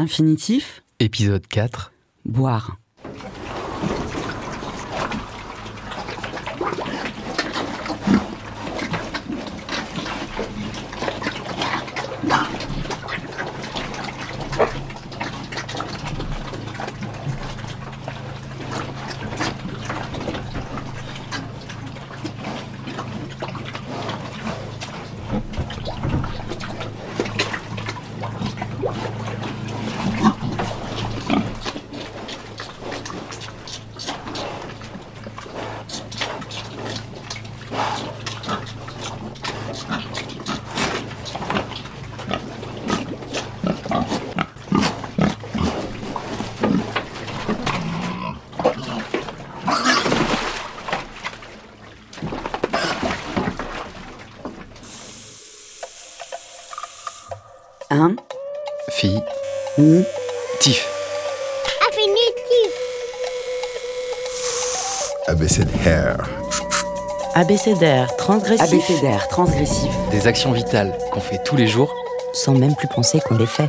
Infinitif, Épisode 4. boire. Un, Fille. ni, Tif. Infinitif. Abécédaire. Abécédaire, transgressif, abécédaire, transgressif, Des actions vitales qu'on fait tous les jours. sans même plus penser qu'on les fait.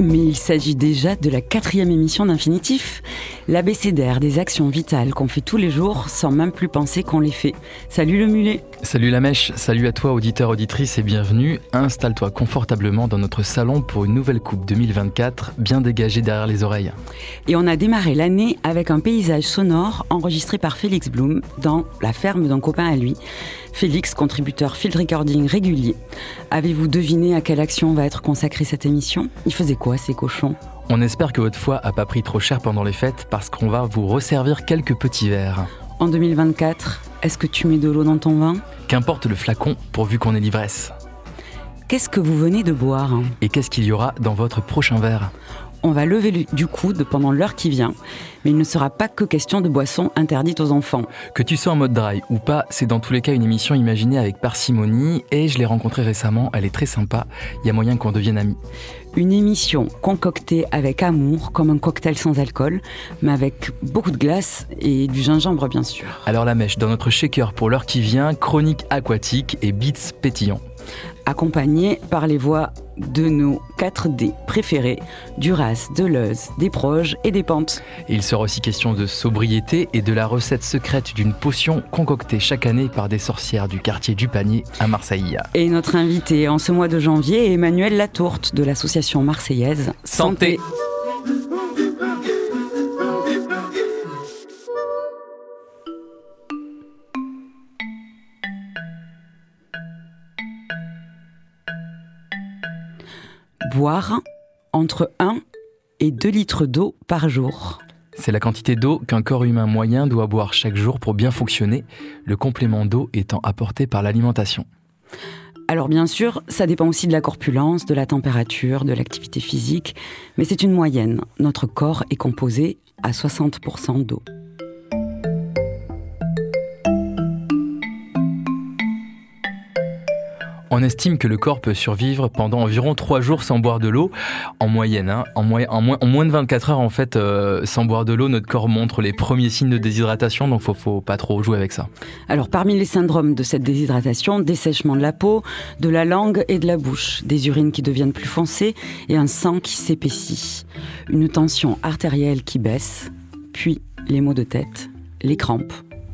Mais il s'agit déjà de la quatrième émission d'Infinitif, l'abécédaire des actions vitales qu'on fait tous les jours sans même plus penser qu'on les fait. Salut le mulet Salut la mèche, salut à toi auditeur, auditrice et bienvenue. Installe-toi confortablement dans notre salon pour une nouvelle coupe 2024 bien dégagée derrière les oreilles. Et on a démarré l'année avec un paysage sonore enregistré par Félix Blum dans la ferme d'un copain à lui. Félix, contributeur field recording régulier. Avez-vous deviné à quelle action va être consacrée cette émission? Il faisait quoi ces cochons? On espère que votre foie a pas pris trop cher pendant les fêtes parce qu'on va vous resservir quelques petits verres. En 2024, est-ce que tu mets de l'eau dans ton vin? Qu'importe le flacon pourvu qu'on ait l'ivresse. Qu'est-ce que vous venez de boire? Et qu'est-ce qu'il y aura dans votre prochain verre? On va lever le- du coude pendant l'heure qui vient, mais il ne sera pas que question de boissons interdites aux enfants. Que tu sois en mode dry ou pas, c'est dans tous les cas une émission imaginée avec parcimonie et je l'ai rencontrée récemment, elle est très sympa, il y a moyen qu'on devienne amis. Une émission concoctée avec amour, comme un cocktail sans alcool, mais avec beaucoup de glace et du gingembre bien sûr. Alors la mèche, dans notre shaker pour l'heure qui vient, chronique aquatique et beats pétillants. Accompagnée par les voix de nos 4D préférés, Duras, Deleuze, des Proges et des Pentes. Il sera aussi question de sobriété et de la recette secrète d'une potion concoctée chaque année par des sorcières du quartier du Panier à Marseille. Et notre invité en ce mois de janvier est Emmanuel Latourte de l'association marseillaise Santé. Boire entre 1 et 2 litres d'eau par jour. C'est la quantité d'eau qu'un corps humain moyen doit boire chaque jour pour bien fonctionner, le complément d'eau étant apporté par l'alimentation. Alors bien sûr, ça dépend aussi de la corpulence, de la température, de l'activité physique, mais c'est une moyenne. Notre corps est composé à 60% d'eau. On estime que le corps peut survivre pendant environ 3 jours sans boire de l'eau, en moyenne. hein. En, moins de 24 heures, en fait, euh, sans boire de l'eau, notre corps montre les premiers signes de déshydratation, donc faut, faut pas trop jouer avec ça. Alors parmi les syndromes de cette déshydratation, dessèchement de la peau, de la langue et de la bouche, des urines qui deviennent plus foncées et un sang qui s'épaissit, une tension artérielle qui baisse, puis les maux de tête, les crampes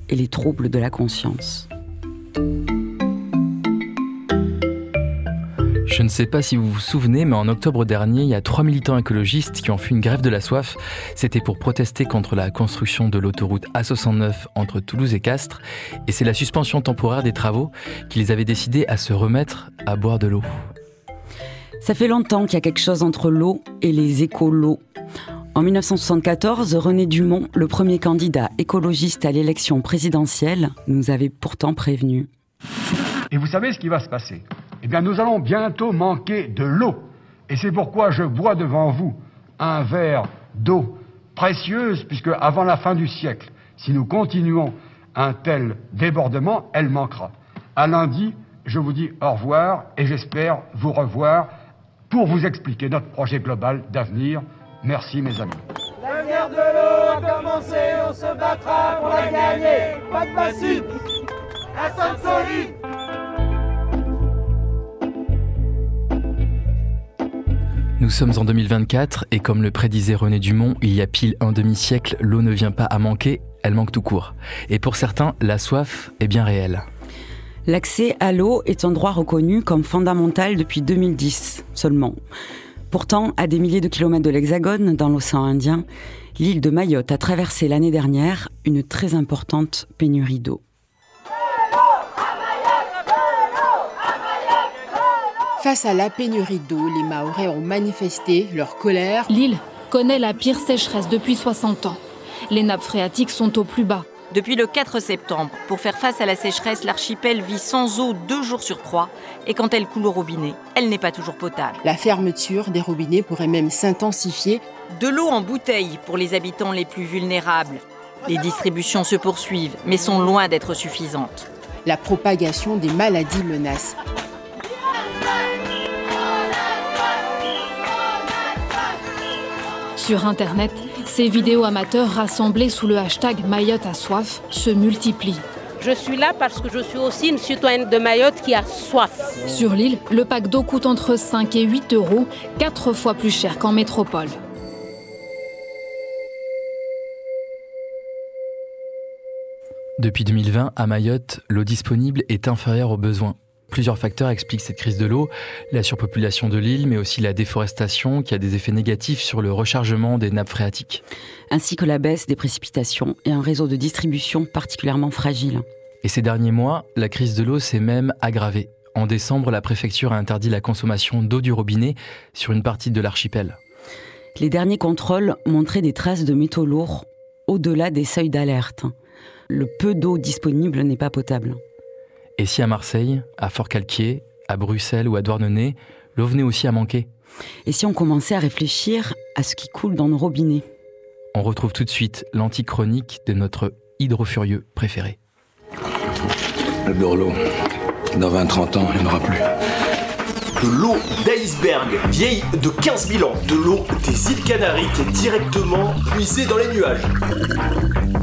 et les troubles de la conscience. Je ne sais pas si vous vous souvenez, mais en octobre dernier, il y a trois militants écologistes qui ont fait une grève de la soif. C'était pour protester contre la construction de l'autoroute A69 entre Toulouse et Castres. Et c'est la suspension temporaire des travaux qui les avait décidés à se remettre à boire de l'eau. Ça fait longtemps qu'il y a quelque chose entre l'eau et les écolos. En 1974, René Dumont, le premier candidat écologiste à l'élection présidentielle, nous avait pourtant prévenu. Et vous savez ce qui va se passer Eh bien, nous allons bientôt manquer de l'eau. Et c'est pourquoi je bois devant vous un verre d'eau précieuse, puisque avant la fin du siècle, si nous continuons un tel débordement, elle manquera. À lundi, je vous dis au revoir et j'espère vous revoir pour vous expliquer notre projet global d'avenir. Merci, mes amis. La guerre de l'eau a commencé, on se battra pour la gagner. Pas de solide. Nous sommes en 2024 et comme le prédisait René Dumont, il y a pile un demi-siècle, l'eau ne vient pas à manquer, elle manque tout court. Et pour certains, la soif est bien réelle. L'accès à l'eau est un droit reconnu comme fondamental depuis 2010 seulement. Pourtant, à des milliers de kilomètres de l'Hexagone, dans l'océan Indien, l'île de Mayotte a traversé l'année dernière une très importante pénurie d'eau. Face à la pénurie d'eau, les Mahorais ont manifesté leur colère. L'île connaît la pire sécheresse depuis 60 ans. Les nappes phréatiques sont au plus bas. Depuis le 4 septembre, pour faire face à la sécheresse, l'archipel vit sans eau deux jours sur trois. Et quand elle coule au robinet, elle n'est pas toujours potable. La fermeture des robinets pourrait même s'intensifier. De l'eau en bouteille pour les habitants les plus vulnérables. Les distributions se poursuivent, mais sont loin d'être suffisantes. La propagation des maladies menace. Sur Internet, ces vidéos amateurs rassemblées sous le hashtag Mayotte a soif se multiplient. Je suis là parce que je suis aussi une citoyenne de Mayotte qui a soif. Sur l'île, le pack d'eau coûte entre 5 et 8 euros, quatre fois plus cher qu'en métropole. Depuis 2020, à Mayotte, l'eau disponible est inférieure aux besoins. Plusieurs facteurs expliquent cette crise de l'eau, la surpopulation de l'île, mais aussi la déforestation qui a des effets négatifs sur le rechargement des nappes phréatiques. Ainsi que la baisse des précipitations et un réseau de distribution particulièrement fragile. Et ces derniers mois, la crise de l'eau s'est même aggravée. En décembre, la préfecture a interdit la consommation d'eau du robinet sur une partie de l'archipel. Les derniers contrôles montraient des traces de métaux lourds au-delà des seuils d'alerte. Le peu d'eau disponible n'est pas potable. Et si à Marseille, à Fort-Calquier, à Bruxelles ou à Douarnenez, l'eau venait aussi à manquer Et si on commençait à réfléchir à ce qui coule dans nos robinets On retrouve tout de suite l'antichronique de notre hydrofurieux préféré. Le l'eau, dans 20-30 ans, il n'y en aura plus. De l'eau d'iceberg, vieille de 15 000 ans. De l'eau des îles Canaries qui est directement puisée dans les nuages.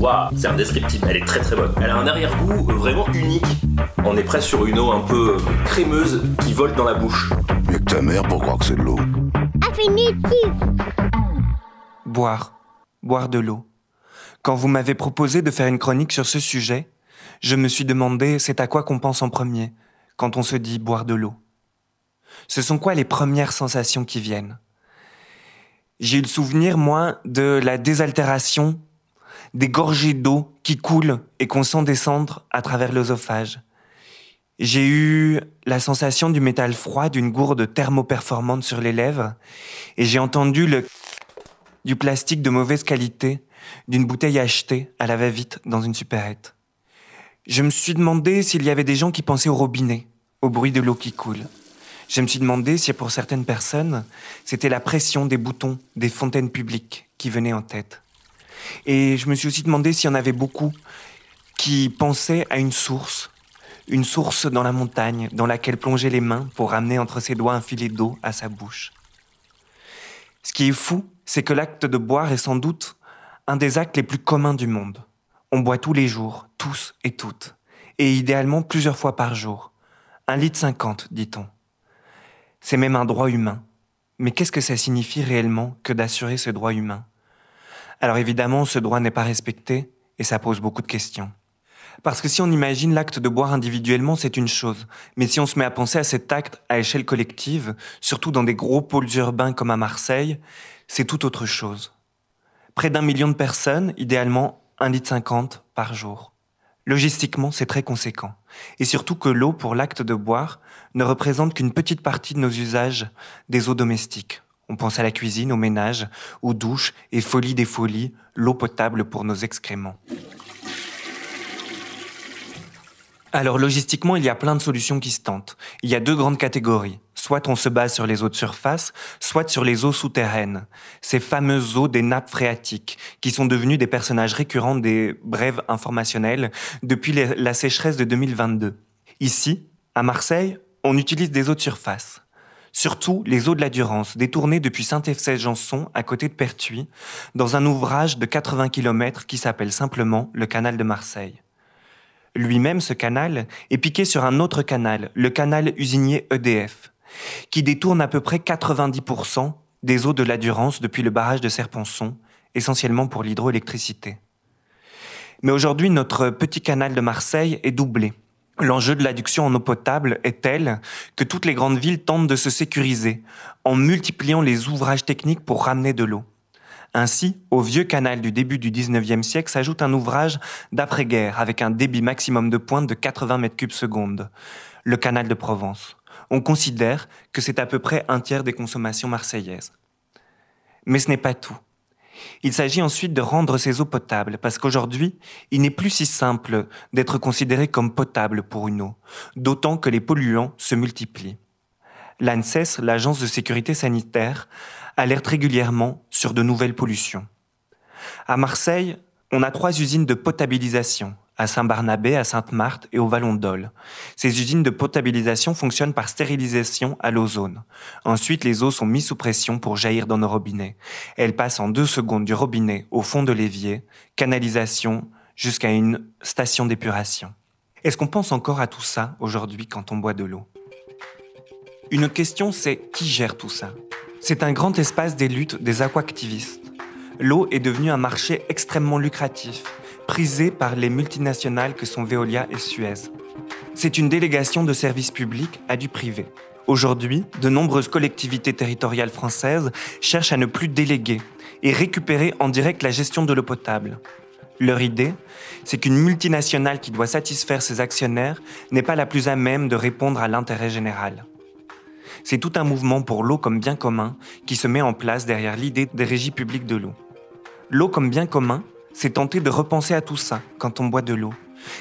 Waouh, c'est indescriptible, elle est très très bonne. Elle a un arrière-goût vraiment unique. On est presque sur une eau un peu crémeuse qui vole dans la bouche. Mieux que ta mère pour croire que c'est de l'eau. Affinitif. Boire. Boire de l'eau. Quand vous m'avez proposé de faire une chronique sur ce sujet, je me suis demandé c'est à quoi qu'on pense en premier quand on se dit boire de l'eau. Ce sont quoi les premières sensations qui viennent? J'ai eu le souvenir, moi, de la désaltération, des gorgées d'eau qui coulent et qu'on sent descendre à travers l'œsophage. J'ai eu la sensation du métal froid d'une gourde thermoperformante sur les lèvres et j'ai entendu le du plastique de mauvaise qualité d'une bouteille achetée à la va-vite dans une supérette. Je me suis demandé s'il y avait des gens qui pensaient au robinet, au bruit de l'eau qui coule. Je me suis demandé si pour certaines personnes, c'était la pression des boutons des fontaines publiques qui venait en tête. Et je me suis aussi demandé s'il y en avait beaucoup qui pensaient à une source, une source dans la montagne dans laquelle plonger les mains pour ramener entre ses doigts un filet d'eau à sa bouche. Ce qui est fou, c'est que l'acte de boire est sans doute un des actes les plus communs du monde. On boit tous les jours, tous et toutes, et idéalement plusieurs fois par jour. Un litre cinquante, dit-on. C'est même un droit humain. Mais qu'est-ce que ça signifie réellement que d'assurer ce droit humain? Alors évidemment, ce droit n'est pas respecté, et ça pose beaucoup de questions. Parce que si on imagine l'acte de boire individuellement, c'est une chose. Mais si on se met à penser à cet acte à échelle collective, surtout dans des gros pôles urbains comme à Marseille, c'est tout autre chose. Près d'un million de personnes, idéalement 1,50 litre par jour. Logistiquement, c'est très conséquent. Et surtout que l'eau, pour l'acte de boire, ne représente qu'une petite partie de nos usages des eaux domestiques. On pense à la cuisine, au ménage, aux douches et folie des folies, l'eau potable pour nos excréments. Alors logistiquement, il y a plein de solutions qui se tentent. Il y a deux grandes catégories. Soit on se base sur les eaux de surface, soit sur les eaux souterraines. Ces fameuses eaux des nappes phréatiques, qui sont devenues des personnages récurrents des brèves informationnelles depuis la sécheresse de 2022. Ici, à Marseille, on utilise des eaux de surface. Surtout les eaux de la Durance, détournées depuis Saint-Effsès-Janson, à côté de Pertuis, dans un ouvrage de 80 km qui s'appelle simplement le canal de Marseille. Lui-même, ce canal, est piqué sur un autre canal, le canal usinier EDF, qui détourne à peu près 90% des eaux de la Durance depuis le barrage de Serponçon, essentiellement pour l'hydroélectricité. Mais aujourd'hui, notre petit canal de Marseille est doublé. L'enjeu de l'adduction en eau potable est tel que toutes les grandes villes tentent de se sécuriser en multipliant les ouvrages techniques pour ramener de l'eau. Ainsi, au vieux canal du début du 19e siècle s'ajoute un ouvrage d'après-guerre avec un débit maximum de pointe de 80 mètres cubes seconde, le canal de Provence. On considère que c'est à peu près un tiers des consommations marseillaises. Mais ce n'est pas tout. Il s'agit ensuite de rendre ces eaux potables, parce qu'aujourd'hui, il n'est plus si simple d'être considéré comme potable pour une eau, d'autant que les polluants se multiplient. L'ANSES, l'Agence de sécurité sanitaire, alerte régulièrement sur de nouvelles pollutions. À Marseille, on a trois usines de potabilisation, à Saint-Barnabé, à Sainte-Marthe et au Vallon d'Ol. Ces usines de potabilisation fonctionnent par stérilisation à l'ozone. Ensuite, les eaux sont mises sous pression pour jaillir dans nos robinets. Elles passent en deux secondes du robinet au fond de l'évier, canalisation, jusqu'à une station d'épuration. Est-ce qu'on pense encore à tout ça aujourd'hui quand on boit de l'eau? Une question, c'est qui gère tout ça? C'est un grand espace des luttes des aquactivistes. L'eau est devenue un marché extrêmement lucratif prisé par les multinationales que sont Veolia et Suez. C'est une délégation de services publics à du privé. Aujourd'hui, de nombreuses collectivités territoriales françaises cherchent à ne plus déléguer et récupérer en direct la gestion de l'eau potable. Leur idée, c'est qu'une multinationale qui doit satisfaire ses actionnaires n'est pas la plus à même de répondre à l'intérêt général. C'est tout un mouvement pour l'eau comme bien commun qui se met en place derrière l'idée des régies publiques de l'eau. L'eau comme bien commun, c'est tenter de repenser à tout ça quand on boit de l'eau.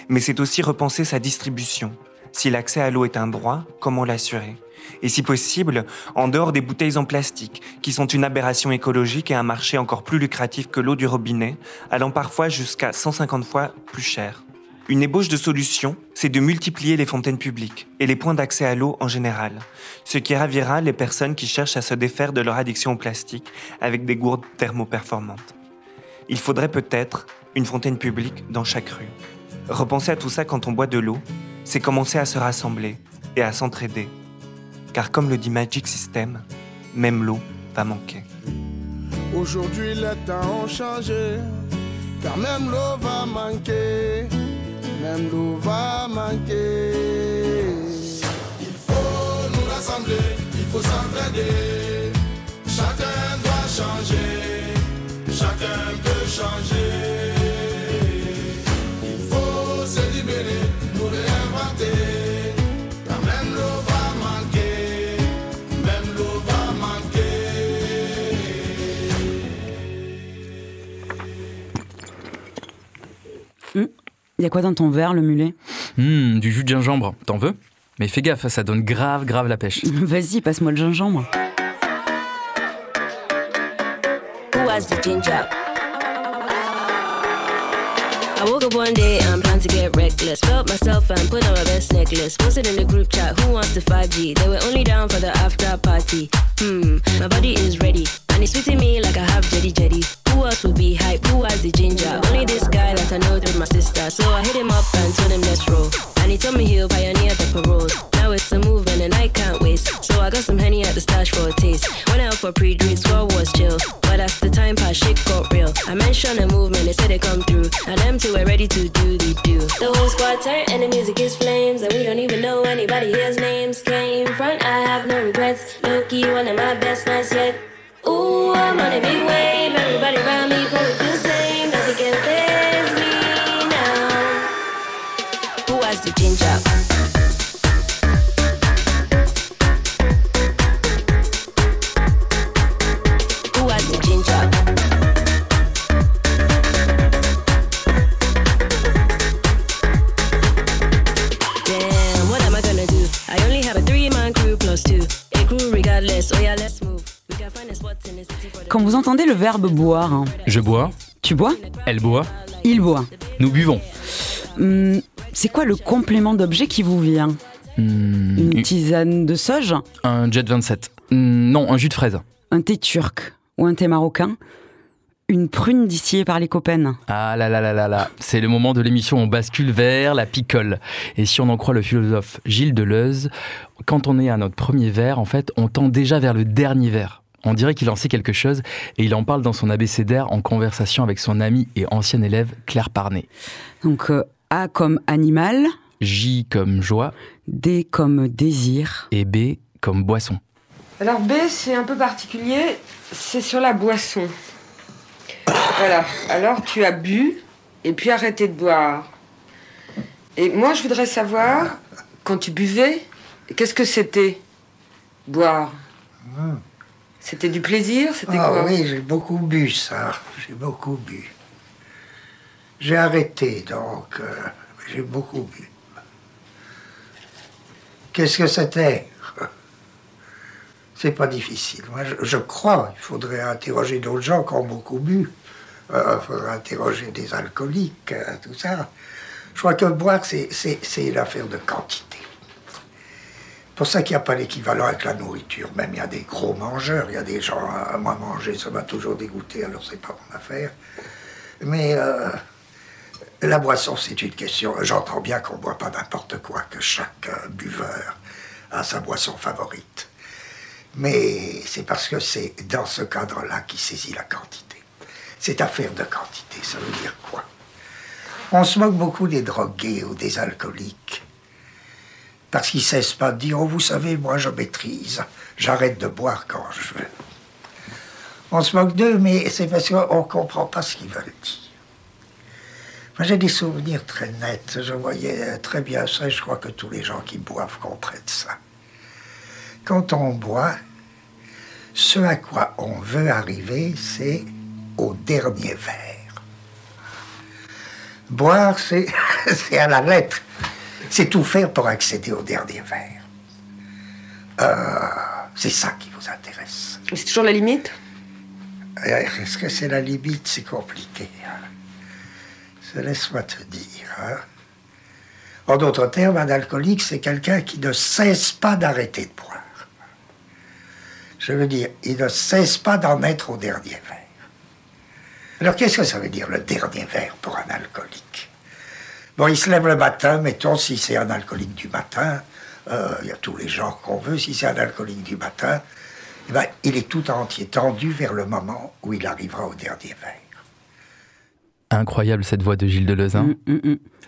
Mais c'est aussi repenser sa distribution. Si l'accès à l'eau est un droit, comment l'assurer? Et si possible, en dehors des bouteilles en plastique, qui sont une aberration écologique et un marché encore plus lucratif que l'eau du robinet, allant parfois jusqu'à 150 fois plus cher. Une ébauche de solution, c'est de multiplier les fontaines publiques et les points d'accès à l'eau en général, ce qui ravira les personnes qui cherchent à se défaire de leur addiction au plastique avec des gourdes thermoperformantes. Il faudrait peut-être une fontaine publique dans chaque rue. Repenser à tout ça quand on boit de l'eau, c'est commencer à se rassembler et à s'entraider. Car comme le dit Magic System, même l'eau va manquer. Aujourd'hui les temps ont changé, car même l'eau va manquer, même l'eau va manquer. Il faut nous rassembler, il faut s'entraider, chacun doit changer, chacun peut changer. Il faut se libérer, nous réinventer. Car même l'eau va manquer, même l'eau va manquer. Il y a quoi dans ton verre, le mulet? Hmm, du jus de gingembre, t'en veux? Mais fais gaffe, ça donne grave, grave la pêche. Vas-y, passe-moi le gingembre. Who has the ginger? I woke up one day and planned to get reckless. Felt myself and put on my best necklace. Posted in the group chat, who wants the 5G? They were only down for the after party. Hmm, my body is ready. And it's fitting me like I have jetty jetty. Who else will be hype? Who has the ginger? Only this guy that I know through my sister. So I hit him up and told him let's roll. And he told me he'll pioneer the parole. Now it's a movement and I can't waste. So I got some honey at the stash for a taste. Went out for pre-drinks, world was chill. Shit got real. I mentioned a movement, they said they come through. Now them two are ready to do the do. The whole squad turned and the music is flames. And we don't even know anybody here's names. Came front, I have no regrets. Low key, one of my best nights yet. Ooh, I'm on a big wave. Quand vous entendez le verbe boire, hein, Je bois, tu bois? Elle boit, Il boit. nous buvons. Hum, c'est quoi le complément d'objet qui vous vient? Hmm, Une tisane de sauge un jet 27. Hmm, non, un jus de fraise. Un thé turc Ou un thé marocain? Une prune distillée par les copains Ah là là là là là, c'est le moment de l'émission où on bascule vers la picole. Et si on en croit le philosophe Gilles Deleuze, quand on est à notre premier verre, en fait, on tend déjà vers le dernier verre. On dirait qu'il en sait quelque chose et il en parle dans son abécédaire en conversation avec son amie et ancienne élève Claire Parnet. Donc euh, A comme animal. J comme joie. D comme désir. Et B comme boisson. Alors B, c'est un peu particulier, c'est sur la boisson. Voilà, alors tu as bu et puis arrêté de boire. Et moi, je voudrais savoir, quand tu buvais, qu'est-ce que c'était Boire? C'était du plaisir? C'était ah, quoi? Oui, j'ai beaucoup bu ça. J'ai beaucoup bu. J'ai arrêté donc. euh, j'ai beaucoup bu. Qu'est-ce que c'était? C'est pas difficile. Moi, je, je crois. Il faudrait interroger d'autres gens qui ont beaucoup bu. Euh, Il faudrait interroger des alcooliques, euh, tout ça. Je crois que boire, c'est c'est- c'est l'affaire de quantité. pour ça qu'il n'y a pas l'équivalent avec la nourriture. Même il y a des gros mangeurs, il y a des gens, à moi manger, ça m'a toujours dégoûté, alors c'est pas mon affaire. Mais euh, la boisson, c'est une question. J'entends bien qu'on ne boit pas n'importe quoi, que chaque euh, buveur a sa boisson favorite. Mais c'est parce que c'est dans ce cadre-là qu'il saisit la quantité. C'est affaire de quantité, ça veut dire quoi? On se moque beaucoup des drogués ou des alcooliques. Parce qu'ils ne cessent pas de dire, oh, vous savez, moi je maîtrise, j'arrête de boire quand je veux. On se moque d'eux, mais c'est parce qu'on ne comprend pas ce qu'ils veulent dire. Moi j'ai des souvenirs très nets, je voyais très bien ça, et je crois que tous les gens qui boivent comprennent ça. Quand on boit, ce à quoi on veut arriver, c'est au dernier verre. Boire, c'est à la lettre. C'est tout faire pour accéder au dernier verre. Euh, c'est ça qui vous intéresse. C'est toujours la limite? Euh, Est-ce que c'est la limite? C'est compliqué. hein. Laisse-moi te dire. hein. En d'autres termes, un alcoolique, c'est quelqu'un qui ne cesse pas d'arrêter de boire. Je veux dire, il ne cesse pas d'en être au dernier verre. Alors qu'est-ce que ça veut dire le dernier verre pour un alcoolique? Bon, il se lève le matin, mettons, si c'est un alcoolique du matin, euh, il y a tous les genres qu'on veut, si c'est un alcoolique du matin, eh ben, il est tout entier tendu vers le moment où il arrivera au dernier verre. Incroyable cette voix de Gilles Deleuze.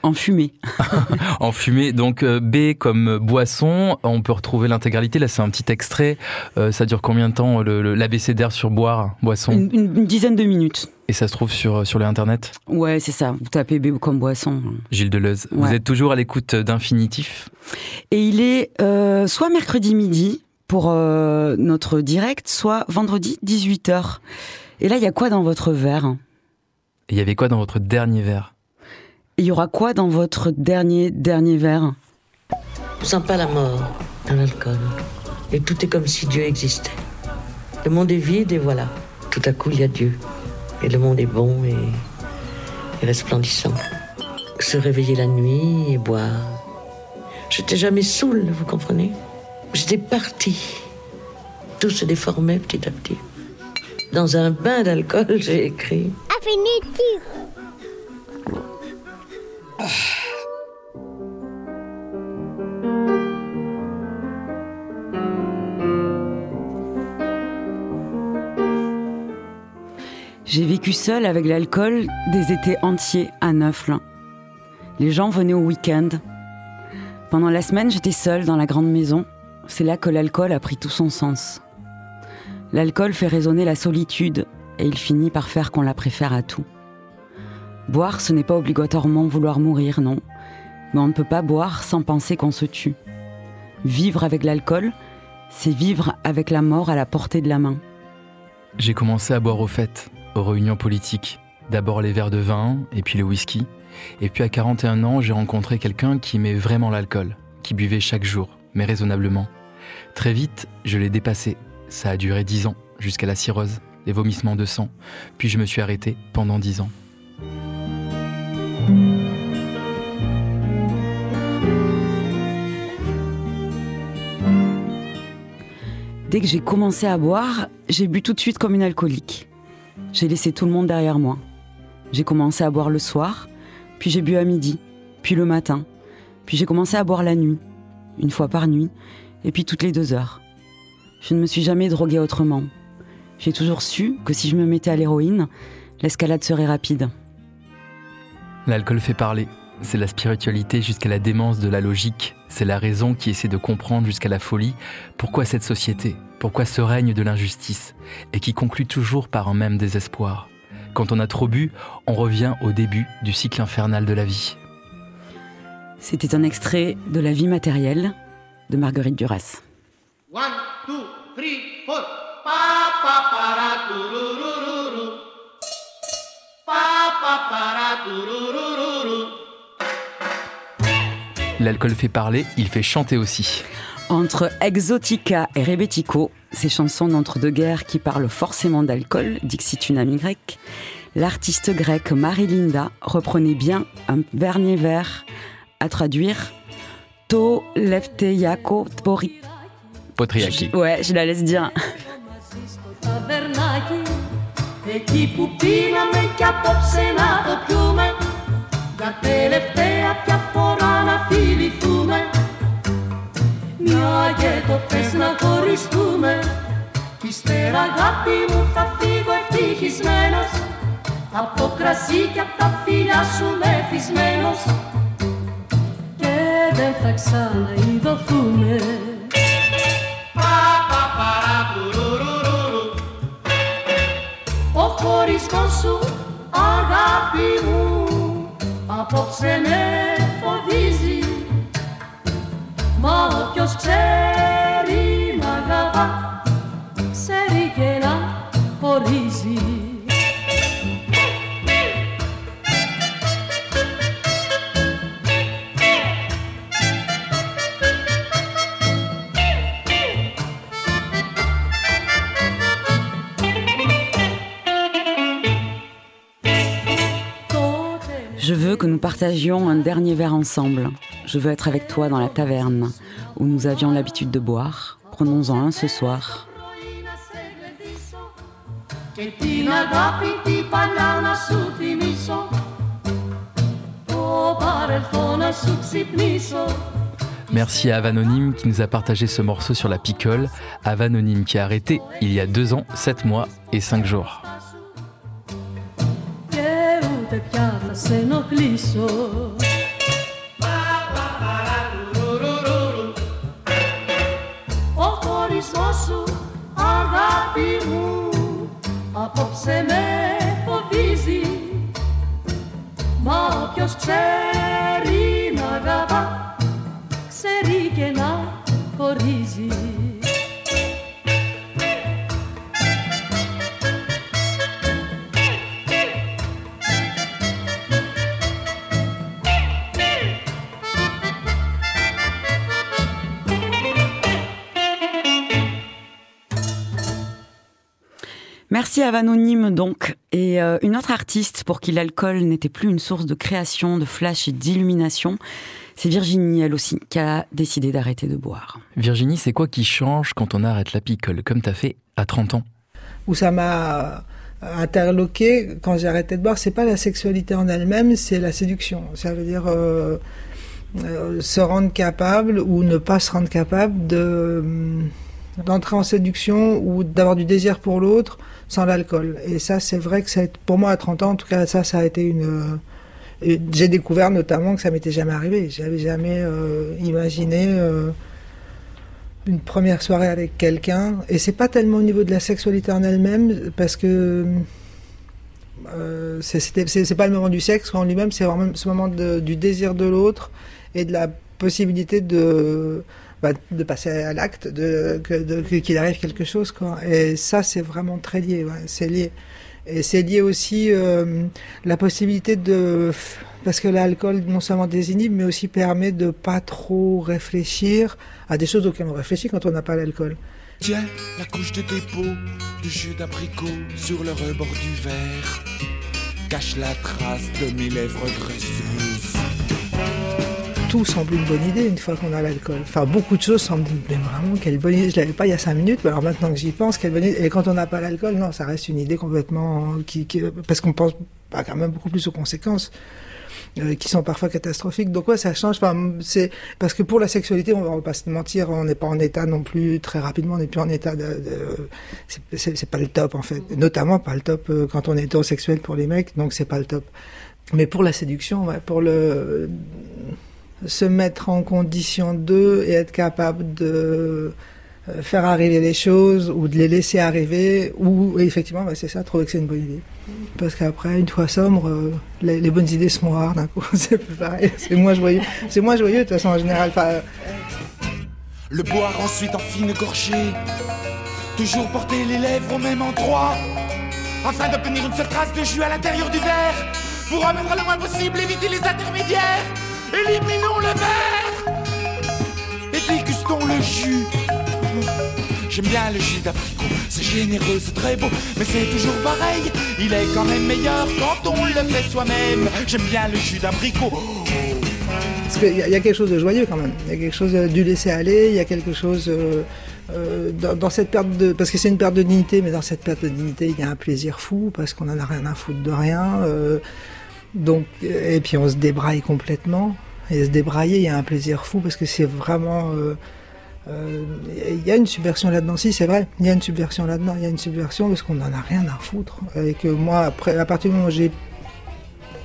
En fumée. en fumée. Donc euh, B comme boisson, on peut retrouver l'intégralité. Là, c'est un petit extrait. Euh, ça dure combien de temps l'abécédaire sur boire, boisson? Une, une- une dizaine de minutes. Et ça se trouve sur, sur le internet? Ouais, c'est ça. Vous tapez B comme boisson. Gilles Deleuze, vous êtes toujours à l'écoute d'Infinitif? Et il est euh, soit mercredi midi pour euh, notre direct, soit vendredi 18h. Et là, il y a quoi dans votre verre? Il y avait quoi dans votre dernier verre? Il y aura quoi dans votre dernier, dernier verre? Je sens pas la mort dans l'alcool. Et tout est comme si Dieu existait. Le monde est vide et voilà. Tout à coup, il y a Dieu. Et le monde est bon et, et resplendissant. Se réveiller la nuit et boire. J'étais jamais saoul, vous comprenez? J'étais parti. Tout se déformait petit à petit. Dans un bain d'alcool, j'ai écrit. J'ai vécu seule avec l'alcool des étés entiers à Neufle. Les gens venaient au week-end. Pendant la semaine, j'étais seule dans la grande maison. C'est là que l'alcool a pris tout son sens. L'alcool fait résonner la solitude et il finit par faire qu'on la préfère à tout. Boire, ce n'est pas obligatoirement vouloir mourir, non. Mais on ne peut pas boire sans penser qu'on se tue. Vivre avec l'alcool, c'est vivre avec la mort à la portée de la main. J'ai commencé à boire aux fêtes, aux réunions politiques. D'abord les verres de vin, et puis le whisky. Et puis à 41 ans, j'ai rencontré quelqu'un qui aimait vraiment l'alcool, qui buvait chaque jour, mais raisonnablement. Très vite, je l'ai dépassé. Ça a duré 10 ans, jusqu'à la cirrhose, les vomissements de sang. Puis je me suis arrêté pendant 10 ans. Dès que j'ai commencé à boire, j'ai bu tout de suite comme une alcoolique. J'ai laissé tout le monde derrière moi. J'ai commencé à boire le soir, puis j'ai bu à midi, puis le matin, puis j'ai commencé à boire la nuit, une fois par nuit, et puis toutes les deux heures. Je ne me suis jamais droguée autrement. J'ai toujours su que si je me mettais à l'héroïne, l'escalade serait rapide. L'alcool fait parler. C'est la spiritualité jusqu'à la démence de la logique. C'est la raison qui essaie de comprendre jusqu'à la folie pourquoi cette société, pourquoi ce règne de l'injustice, et qui conclut toujours par un même désespoir. Quand on a trop bu, on revient au début du cycle infernal de la vie. C'était un extrait de La vie matérielle de Marguerite Duras. One, two, three, four. Pa, pa, para, tururururu. Pa, pa, para, tururururu. L'alcool fait parler, il fait chanter aussi. Entre Exotica et Rebetico, ces chansons d'entre-deux-guerres qui parlent forcément d'alcool, dixit une amie grecque, l'artiste grecque Marie-Linda reprenait bien un dernier vers à traduire To lefteyako tpori. Potriaki. Ouais, je la laisse dire. ταβερνάκι Εκεί που πίναμε κι απόψε να το πιούμε Για τελευταία πια φορά να φιληθούμε Μια και το θες να χωριστούμε Κι ύστερα αγάπη μου θα φύγω ευτυχισμένος Απ' το κρασί και απ' τα φίλια σου μεθυσμένος Και δεν θα ξαναειδωθούμε Ο χωρισμός σου αγάπη μου. Απόψε με φοβίζει Μα όποιος ξέρει να αγαπά Ξέρει και να χωρίζει Je veux que nous partagions un dernier verre ensemble. Je veux être avec toi dans la taverne où nous avions l'habitude de boire. Prenons-en un ce soir. Merci à Avanonyme qui nous a partagé ce morceau sur la picole. Avanonyme qui a arrêté il y a deux ans, sept mois et cinq jours. Και ούτε πια θα σε ενοχλήσω. Ο χωρισμός σου αγάπη μου Απόψε με φοβίζει. Μα όποιος ξέρει να αγαπά Ξέρει και να χωρίζει Merci à Vanonyme donc. Et euh, une autre artiste pour qui l'alcool n'était plus une source de création, de flash et d'illumination, c'est Virginie, elle aussi, qui a décidé d'arrêter de boire. Virginie, c'est quoi qui change quand on arrête la picole, comme t'as fait à 30 ans? Où ça m'a interloqué quand j'ai arrêté de boire, c'est pas la sexualité en elle-même, c'est la séduction. Ça veut dire euh, euh, se rendre capable ou ne pas se rendre capable de d'entrer en séduction ou d'avoir du désir pour l'autre sans l'alcool. Et ça, c'est vrai que ça pour moi, à 30 ans, en tout cas, ça, ça a été une... euh, J'ai découvert notamment que ça m'était jamais arrivé. J'avais jamais euh, imaginé euh, une première soirée avec quelqu'un. Et c'est pas tellement au niveau de la sexualité en elle-même, parce que c'est pas le moment du sexe en lui-même, c'est vraiment ce moment de- du désir de l'autre et de la possibilité de de passer à l'acte, de qu'il arrive quelque chose quoi. Et ça c'est vraiment très lié, c'est lié. Et c'est lié aussi euh, la possibilité de parce que l'alcool non seulement désinhibe mais aussi permet de pas trop réfléchir à des choses auxquelles on réfléchit quand on n'a pas l'alcool. Tiens, la couche de dépôt du jus d'abricot sur le rebord du verre cache la trace de mes lèvres graisseuses. Tout semble une bonne idée une fois qu'on a l'alcool. Enfin, beaucoup de choses semblent mais vraiment quelle bonne idée. Je l'avais pas il y a cinq minutes, mais alors maintenant que j'y pense, quelle bonne idée. Et quand on n'a pas l'alcool, non, ça reste une idée complètement qui, parce qu'on pense quand même beaucoup plus aux conséquences. euh, qui sont parfois catastrophiques. Donc ouais, ça change. Enfin, c'est parce que pour la sexualité, on va pas se mentir, on n'est pas en état non plus très rapidement, on n'est plus en état de. de c'est pas le top en fait, notamment pas le top euh, quand on est hétérosexuel pour les mecs, donc c'est pas le top. Mais pour la séduction, ouais, pour le se mettre en condition d'eux et être capable de euh, faire arriver les choses ou de les laisser arriver ou effectivement bah, c'est ça trouver que c'est une bonne idée. Parce qu'après une fois sombre euh, les, bonnes idées se noirent d'un coup. C'est plus pareil. C'est moins joyeux. C'est moins joyeux de toute façon en général. Euh... le boire ensuite en fine gorgée. Toujours porter les lèvres au même endroit. Afin d'obtenir une seule trace de jus à l'intérieur du verre. Pour en mettre le moins possible éviter les intermédiaires éliminons le verre et dégustons le jus J'aime bien le jus d'abricot, c'est généreux, c'est très beau, mais c'est toujours pareil. Il est quand même meilleur quand on le fait soi-même. J'aime bien le jus d'abricot. Parce qu'il y, a quelque chose de joyeux quand même. Il y a quelque chose du laisser aller, il y a quelque chose euh, euh, dans, cette perte de. Parce que c'est une perte de dignité, mais dans cette perte de dignité, il y a un plaisir fou, parce qu'on en a rien à foutre de rien. Euh, donc, et puis on se débraille complètement. Et se débrailler, il y a un plaisir fou, parce que c'est vraiment. Euh, il euh, y a une subversion là-dedans, si c'est vrai, il y a une subversion là-dedans, il y a une subversion parce qu'on n'en a rien à foutre. Et que moi, après, à partir du moment où j'ai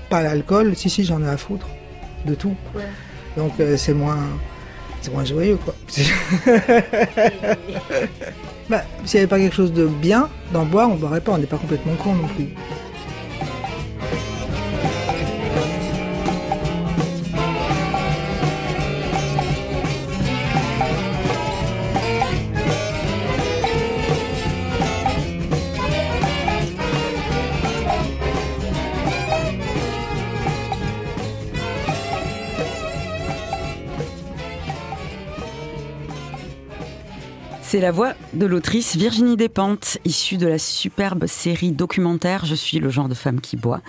pas l'alcool, si, si, j'en ai à foutre de tout. Ouais. Donc euh, c'est moins, c'est moins joyeux, quoi. bah, s'il n'y avait pas quelque chose de bien dans boire, on ne boirait pas, on n'est pas complètement con non plus. C'est la voix de l'autrice Virginie Despentes, issue de la superbe série documentaire Je suis le genre de femme qui boit,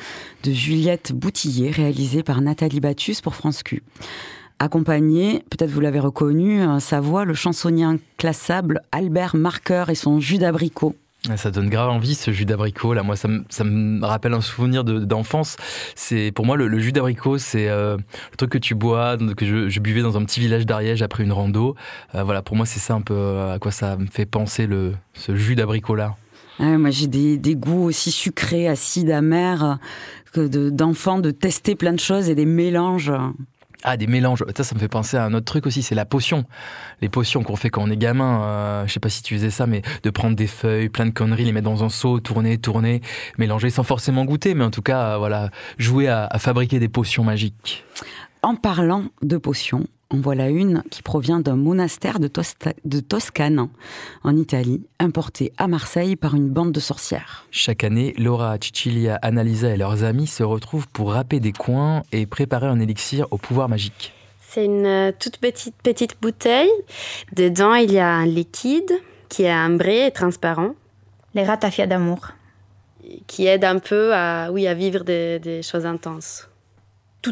de Juliette Boutillier, réalisée par Nathalie Battus pour France Q. Accompagné, peut-être vous l'avez reconnu, sa voix, le chansonnier inclassable Albert Marqueur et son jus d'abricot. Ça donne grave envie ce jus d'abricot là. Moi, ça me, ça me rappelle un souvenir d'enfance. c'est pour moi le, jus d'abricot, c'est euh, le truc que tu bois, que je, je buvais dans un petit village d'Ariège après une rando. Euh, voilà, pour moi, c'est ça un peu euh, à quoi ça me fait penser le ce jus d'abricot là. Ah, moi, j'ai des, des, goûts aussi sucrés, acides, amers que d'enfants de, de tester plein de choses et des mélanges. Ah, des mélanges. Ça, ça me fait penser à un autre truc aussi, c'est la potion. Les potions qu'on fait quand on est gamin. Euh, je sais pas si tu faisais ça, mais de prendre des feuilles, plein de conneries, les mettre dans un seau, tourner, tourner, mélanger sans forcément goûter, mais en tout cas, euh, voilà, jouer à, à fabriquer des potions magiques. En parlant de potions, en voilà une qui provient d'un monastère de, Tosta de, Toscane, en Italie, importé à Marseille par une bande de sorcières. Chaque année, Laura, Cicilia, Annalisa et leurs amis se retrouvent pour râper des coins et préparer un élixir au pouvoir magique. C'est une euh, toute petite, petite bouteille. Dedans, il y a un liquide qui est ambré et transparent. Les ratafias d'amour. Qui aide un peu à, oui, à vivre des, des choses intenses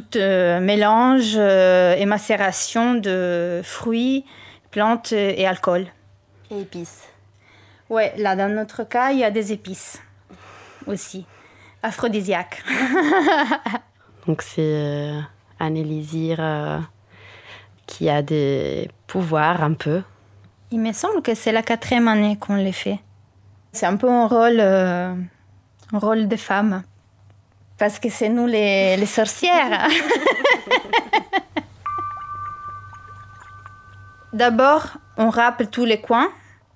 tout euh, mélange euh, et macération de fruits, plantes et alcool. Et épices. Ouais, là dans notre cas, il y a des épices aussi, aphrodisiaques. Donc c'est euh, euh, qui a des pouvoirs un peu. Il me semble que c'est la quatrième année qu'on les fait. C'est un peu un rôle, euh, un rôle de femme. Parce que c'est nous les, les sorcières. D'abord, on râpe tous les coins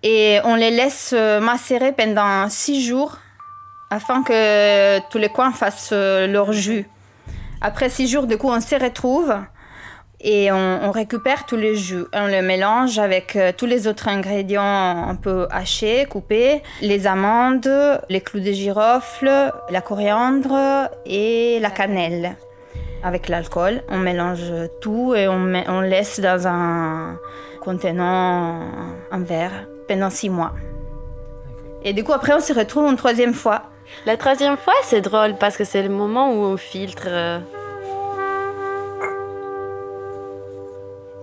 et on les laisse macérer pendant six jours afin que tous les coins fassent leur jus. Après six jours, du coup, on se retrouve et on, on, récupère tous les jus. On le mélange avec euh, tous les autres ingrédients un peu hachés, coupés, les amandes, les clous de girofle, la coriandre et la cannelle. Avec l'alcool, on mélange tout et on, met, on laisse dans un contenant en verre pendant six mois. Et du coup, après, on se retrouve une troisième fois. La troisième fois, c'est drôle parce que c'est le moment où on filtre.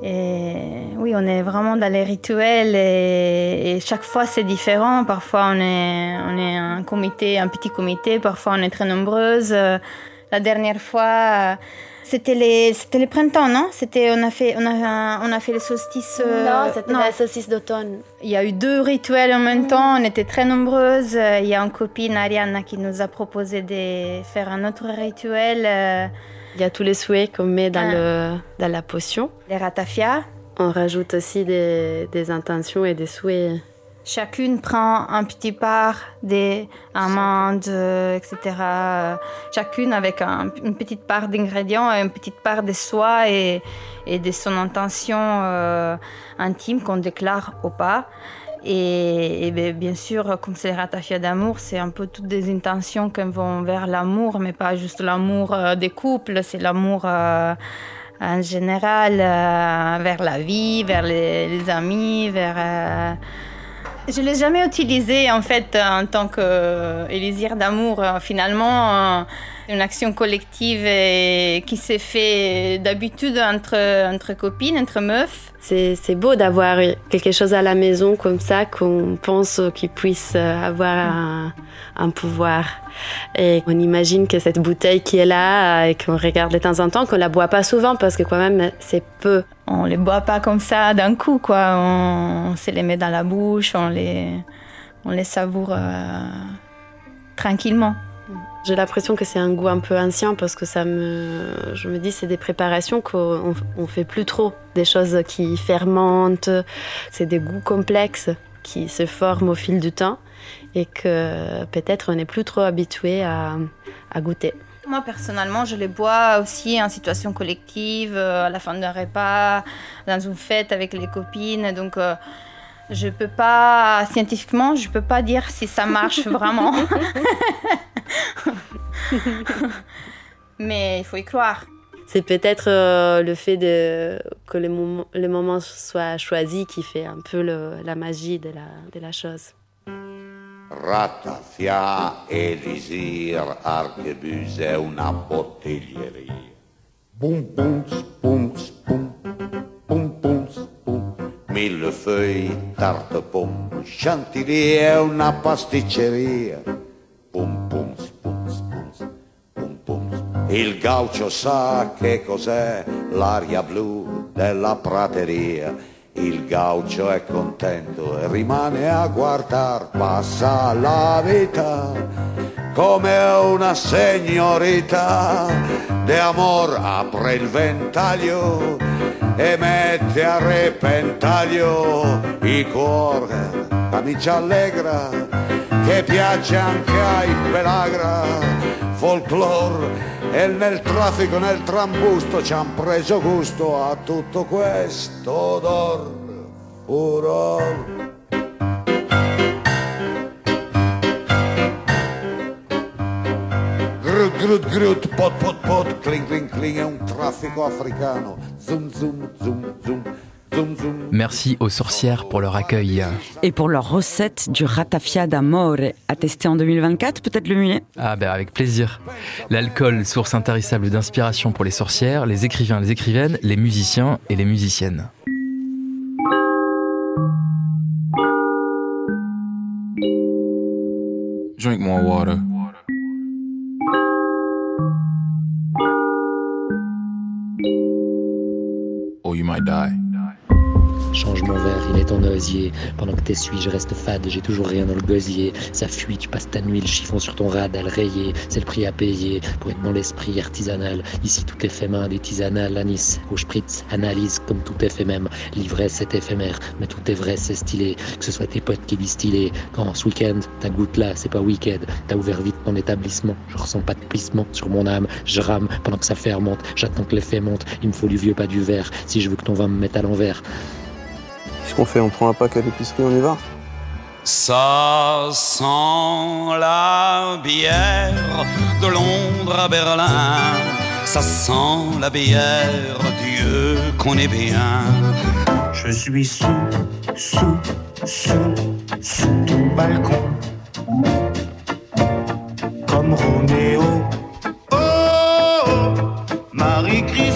Et oui, on est vraiment dans les rituels et, et chaque fois c'est différent. Parfois on est, on est un comité, un petit comité, parfois on est très nombreuses. La dernière fois, c'était les, c'était le printemps, non? C'était, on a fait, on a, on a fait le solstice. euh, Non, c'était d'automne. Il y a eu deux rituels en même temps. On était très nombreuses. Euh, Il y a une copine, Ariana, qui nous a proposé de faire un autre rituel. Il y a tous les souhaits qu'on met dans, Ah. le, dans la potion. les ratafias. On rajoute aussi des, des intentions et des souhaits. Chacune prend un petit part des amandes, euh, etc. Chacune avec un- une petite part d'ingrédients et une petite part de soi et, et de son intention euh, intime qu'on déclare ou pas. Et, et bien- sûr, comme c'est ratafia d'amour, c'est un peu toutes des intentions qui vont vers l'amour, mais pas juste l'amour euh, des couples, c'est l'amour euh, en général euh, vers la vie, vers les, amis, vers... je l'ai jamais utilisé en fait en tant qu'élysire d'amour. Finalement, une action collective et qui s'est fait d'habitude entre, entre copines, entre meufs. C'est c'est beau d'avoir quelque chose à la maison comme ça qu'on pense qu'il puisse avoir un, un pouvoir. Et on imagine que cette bouteille qui est là et qu'on regarde de temps en temps, qu'on la boit pas souvent parce que quand même c'est peu. On les boit pas comme ça d'un coup, quoi. On, on se les met dans la bouche, on les, on les savoure euh, tranquillement. J'ai l'impression que c'est un goût un peu ancien parce que ça me, je me dis c'est des préparations qu'on on fait plus trop, des choses qui fermentent, c'est des goûts complexes qui se forment au fil du temps et que peut-être on n'est plus trop habitué à, à goûter. Moi, personnellement, je les bois aussi en situation collective, euh, à la fin d'un repas, dans une fête avec les copines. Donc, euh, je peux pas, scientifiquement, je peux pas dire si ça marche vraiment. Mais il faut y croire. C'est peut-être euh, le fait de, que le moment, le moment soit choisi qui fait un peu le- la magie de la, de la chose. Ratafia, Elisir, Archebus è una bottiglieria. Boum, boum, boum, boum. Millefeuille, tarte pomme, chantilly è una pasticceria. Boum, boum, boum, boum, boum, boum. Il gaucho sa che cos'è l'aria blu della prateria. Il gaucho è contento e rimane a guardar, passa la vita come una signorita. De amor apre il ventaglio e mette a repentaglio il cuore, camicia allegra che piace anche ai pelagra. Folklore e nel traffico, nel trambusto ci han preso gusto a tutto questo odor, furor. Grut, grut, pot, pot, pot, cling, cling, cling, un traffico africano. Zoom, zoom, zoom, zoom, zoom, zoom. Merci aux sorcières pour leur accueil. Et pour leur recette du ratafia d'amore, à tester en 2024, peut-être le mulet Ah ben avec plaisir. L'alcool, source intarissable d'inspiration pour les sorcières, les écrivains, les écrivaines, les musiciens et les musiciennes. Drink more water. Or you might die. Change mon verre, il est en osier. Pendant que t'essuies, je reste fade, j'ai toujours rien dans le gosier. Ça fuit, tu passes ta nuit, le chiffon sur ton rad à le rayer. C'est le prix à payer pour être dans l'esprit artisanal. Ici, tout est fait main, détisanal, anis, au spritz, analyse comme tout est fait même. L'ivresse, c'est éphémère, mais tout est vrai, c'est stylé. Que ce soit tes potes qui distillent. Quand ce week-end, ta goutte là, c'est pas week-end. T'as ouvert vite ton établissement. Je ressens pas de plissement sur mon âme. Je rame pendant que ça fermente. J'attends que l'effet monte. Il me faut du vieux, pas du verre. Si je veux que ton vin me mette à l'envers. Qu'est-ce qu'on fait On prend un pack à l'épicerie, on y va? Ça sent la bière de Londres à Berlin. Ça sent la bière, Dieu qu'on est bien. Je suis sous, sous, sous, sous ton balcon. Comme Roméo. Oh, oh, Marie-Christine.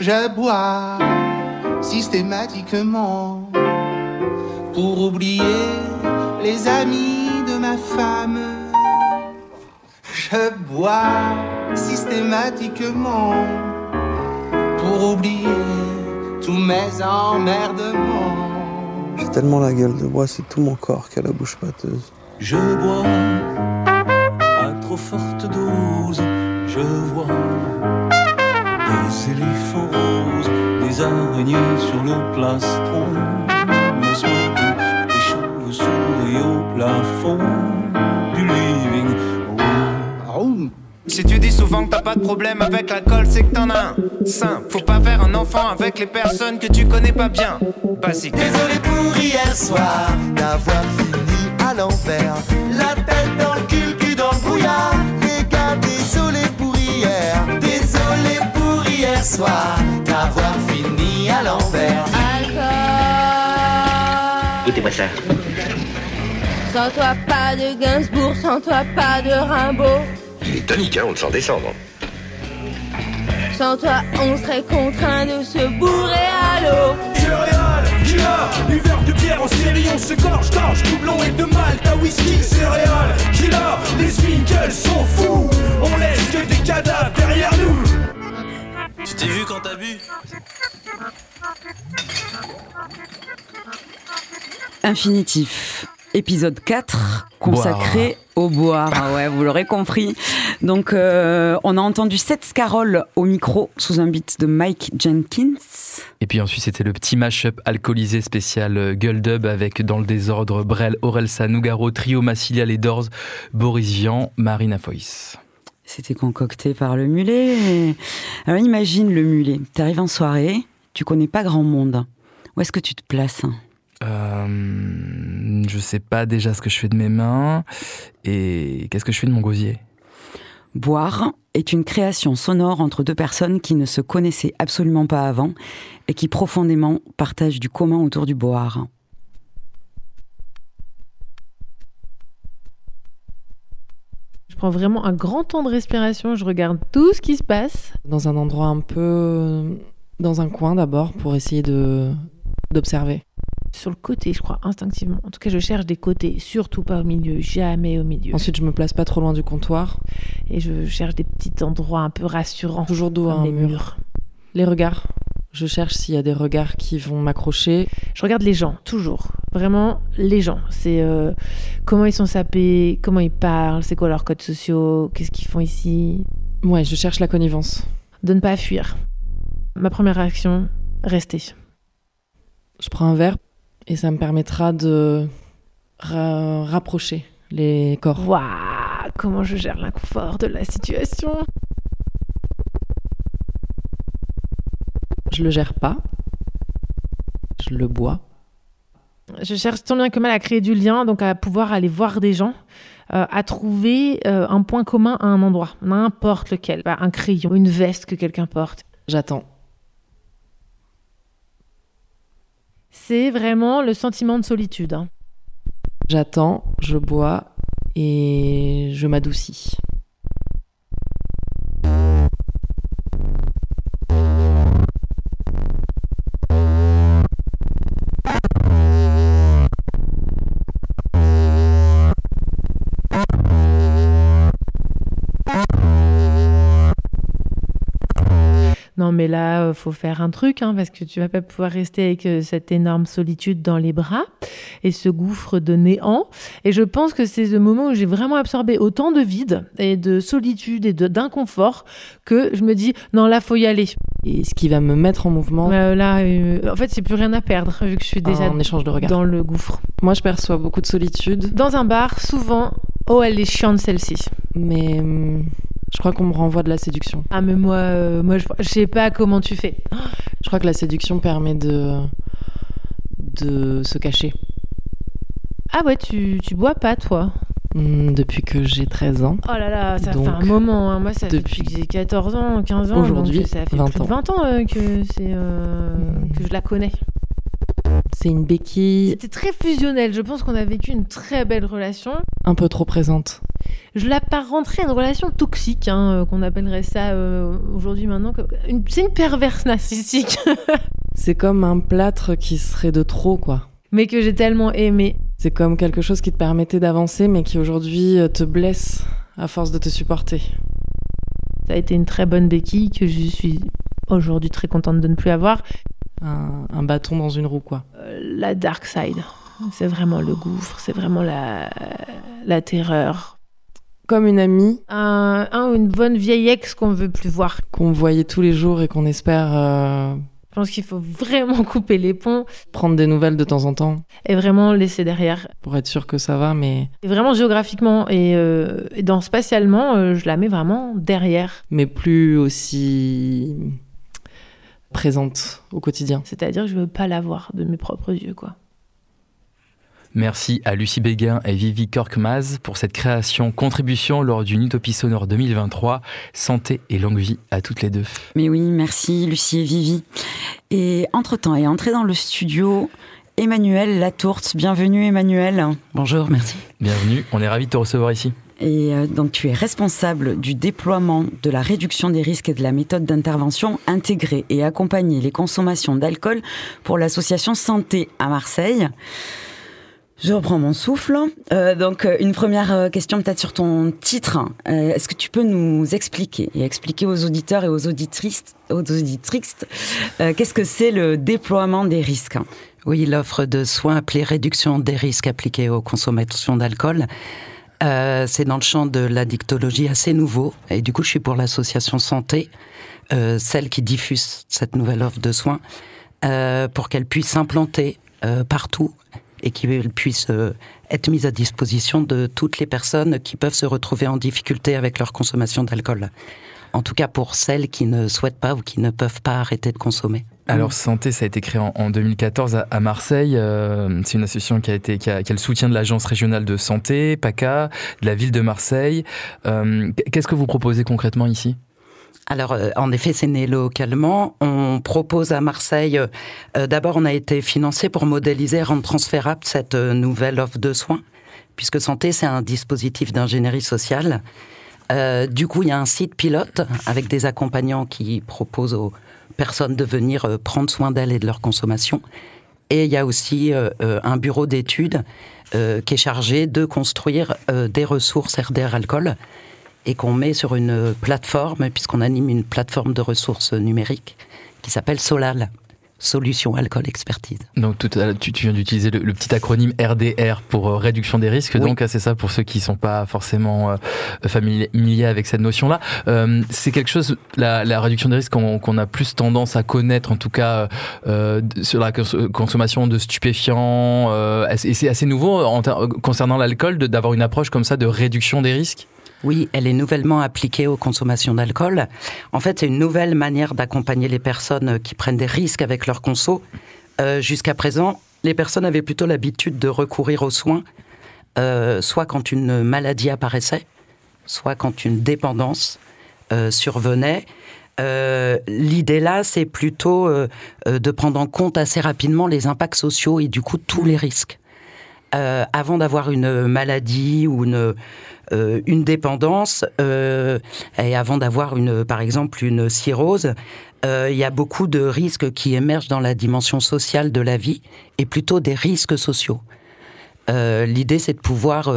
Je bois systématiquement pour oublier les amis de ma femme. Je bois systématiquement pour oublier tous mes emmerdements. J'ai tellement la gueule de bois, c'est tout mon corps qui a la bouche pâteuse. Je bois à trop forte dose, je vois des éléphants roses, des araignées sur le plastron, smoking, des chauves-souris au plafond du living room. Si tu dis souvent que t'as pas de problème avec l'alcool, c'est que t'en as un. Simple, faut pas faire un enfant avec les personnes que tu connais pas bien. Basique. Désolé pour hier soir d'avoir fini à l'envers. La soir d'avoir fini à l'envers. Goûtez-moi ça. Sans toi, pas de Gainsbourg, sans toi, pas de Rimbaud. Il est tonique, hein, on le sent descendre. Sans toi, on serait contraint de se bourrer à l'eau. Céréales, killer, buveur de bière en série, on se gorge, gorge, doublon et de malt à whisky. Céréales, killer, les Winkles sont fous, on laisse que des cadavres derrière nous. T'es vu quand t'as bu Infinitif. Épisode 4, consacré au boire. Ah ouais, vous l'aurez compris. Donc, euh, on a entendu Seth Scarroll au micro sous un beat de Mike Jenkins. Et puis ensuite, c'était le petit mash-up alcoolisé spécial euh, Gueule Dub avec dans le désordre Brel, Orelsa, Nougaro, Trio, Massilia, Les Doors, Boris Vian, Marina Foïs. C'était concocté par le mulet. Alors, imagine le mulet. Tu arrives en soirée, tu connais pas grand monde. Où est-ce que tu te places Euh, je sais pas déjà ce que je fais de mes mains et qu'est-ce que je fais de mon gosier? Boire est une création sonore entre deux personnes qui ne se connaissaient absolument pas avant et qui profondément partagent du commun autour du boire. Prends vraiment un grand temps de respiration, je regarde tout ce qui se passe. Dans un endroit un peu. dans un coin d'abord pour essayer de d'observer. Sur le côté, je crois, instinctivement. En tout cas, je cherche des côtés, surtout pas au milieu, jamais au milieu. Ensuite, je me place pas trop loin du comptoir. Et je cherche des petits endroits un peu rassurants. Toujours dos à un les mur. murs. Les regards. Je cherche s'il y a des regards qui vont m'accrocher. Je regarde les gens, toujours. Vraiment, les gens. C'est euh, comment ils sont sapés, comment ils parlent, c'est quoi leurs codes sociaux, qu'est-ce qu'ils font ici. Ouais, je cherche la connivence. De ne pas fuir. Ma première réaction, rester. Je prends un verre et ça me permettra de ra- rapprocher les corps. Waouh, comment je gère l'inconfort de la situation. Je le gère pas. Je le bois. Je cherche tant bien que mal à créer du lien, donc à pouvoir aller voir des gens, euh, à trouver euh, un point commun à un endroit, n'importe lequel. Bah, un crayon, une veste que quelqu'un porte. J'attends. C'est vraiment le sentiment de solitude. hein. J'attends, je bois et je m'adoucis. Non, mais là, euh, faut faire un truc, hein, parce que tu vas pas pouvoir rester avec euh, cette énorme solitude dans les bras et ce gouffre de néant. Et je pense que c'est le moment où j'ai vraiment absorbé autant de vide et de solitude et d'inconfort que je me dis, non, là, faut y aller. Et ce qui va me mettre en mouvement. Euh, là, euh, en fait, j'ai plus rien à perdre, vu que je suis déjà Un échange de regards. dans le gouffre. Moi, je perçois beaucoup de solitude. Dans un bar, souvent, oh, elle est chiante celle-ci. Mais hum, je crois qu'on me renvoie de la séduction. Ah, mais moi, euh, moi je, je sais pas comment tu fais. Je crois que la séduction permet de, de se cacher. Ah ouais, tu, tu bois pas, toi? Hum, depuis que j'ai 13 ans. Oh là là, ça Donc, fait un moment. hein. Moi, ça depuis fait depuis que j'ai 14 ans, 15 ans. Aujourd'hui, ça fait 20 plus de ans. 20 ans euh, que, c'est, euh, que je la connais. C'est une béquille C'était très fusionnel. Je pense qu'on a vécu une très belle relation. un peu trop présente. je l'apparenterais à une relation toxique, hein, euh, qu'on appellerait ça euh, aujourd'hui maintenant. une- C'est une perverse narcissique. C'est comme un plâtre qui serait de trop, quoi. Mais que j'ai tellement aimé. C'est comme quelque chose qui te permettait d'avancer, mais qui aujourd'hui euh, te blesse à force de te supporter. Ça a été une très bonne béquille que je suis aujourd'hui très contente de ne plus avoir. Un, un bâton dans une roue, quoi. Euh, la dark side, c'est vraiment le gouffre, c'est vraiment la, la terreur. Comme une amie Un, un ou une bonne vieille ex qu'on veut plus voir. qu'on voyait tous les jours et qu'on espère euh, Je pense qu'il faut vraiment couper les ponts prendre des nouvelles de temps en temps et vraiment laisser derrière. pour être sûr que ça va, mais, Et vraiment géographiquement et, euh, et dans spatialement, euh, je la mets vraiment derrière. mais plus aussi présente au quotidien. C'est-à-dire que je veux pas la voir de mes propres yeux, quoi. Merci à Lucie Béguin et Vivi Korkmaz pour cette création, contribution lors d'une Utopie sonore 2023. Santé et longue vie à toutes les deux. Mais oui, merci Lucie et Vivi. Et entre-temps est entré dans le studio Emmanuel Latourte. Bienvenue Emmanuel. Bonjour, merci. Bienvenue, on est ravis de te recevoir ici. Et euh, donc tu es responsable du déploiement de la réduction des risques et de la méthode d'intervention intégrer et accompagner les consommations d'alcool pour l'association Santé à Marseille. Je reprends mon souffle. Euh, donc euh, une première question peut-être sur ton titre. Est-ce que tu peux nous expliquer et expliquer aux auditeurs et aux auditrices, aux auditrices qu'est-ce que c'est le déploiement des risques? Oui, l'offre de soins appelée réduction des risques appliqués aux consommations d'alcool. Euh, c'est dans le champ de l'addictologie assez nouveau. Et du coup, je suis pour l'association Santé, euh, celle qui diffuse cette nouvelle offre de soins, euh, pour qu'elle puisse s'implanter euh, partout et qu'elle puisse euh, être mise à disposition de toutes les personnes qui peuvent se retrouver en difficulté avec leur consommation d'alcool. En tout cas pour celles qui ne souhaitent pas ou qui ne peuvent pas arrêter de consommer. Alors Santé, ça a été créé en, en 2014 à, Marseille. Euh, c'est une association qui a, le soutien de l'Agence régionale de santé, PACA, de la ville de Marseille. Euh, Qu'est-ce que vous proposez concrètement ici? Alors, euh, en effet, c'est né localement. On propose à Marseille, d'abord, on a été financé pour modéliser rendre transférable cette nouvelle offre de soins, puisque Santé, c'est un dispositif d'ingénierie sociale. Du coup, il y a un site pilote avec des accompagnants qui proposent aux personnes de venir euh, prendre soin d'elles et de leur consommation. Et il y a aussi euh, euh, un bureau d'études qui est chargé de construire des ressources RDR Alcool et qu'on met sur une plateforme, puisqu'on anime une plateforme de ressources numériques qui s'appelle Solal, Solution Alcool Expertise. Donc tout à tu, tu viens d'utiliser le, le petit acronyme RDR pour euh, réduction des risques. Oui. Donc ah, c'est ça pour ceux qui sont pas forcément euh, familiers avec cette notion-là. Euh, c'est quelque chose, la, la réduction des risques qu'on a plus tendance à connaître, en tout cas euh, sur la cons- consommation de stupéfiants. euh, et c'est assez nouveau en concernant l'alcool d'avoir une approche comme ça de réduction des risques? Oui, elle est nouvellement appliquée aux consommations d'alcool. En fait, c'est une nouvelle manière d'accompagner les personnes qui prennent des risques avec leur conso. Euh, Jusqu'à présent, les personnes avaient plutôt l'habitude de recourir aux soins, euh, soit quand une maladie apparaissait, soit quand une dépendance euh, survenait. L'idée là, c'est plutôt de prendre en compte assez rapidement les impacts sociaux et du coup tous les risques. Avant d'avoir une maladie ou une, euh, une dépendance, euh, et avant d'avoir une, par exemple une cirrhose, euh, il y a beaucoup de risques qui émergent dans la dimension sociale de la vie et plutôt des risques sociaux. L'idée, c'est de pouvoir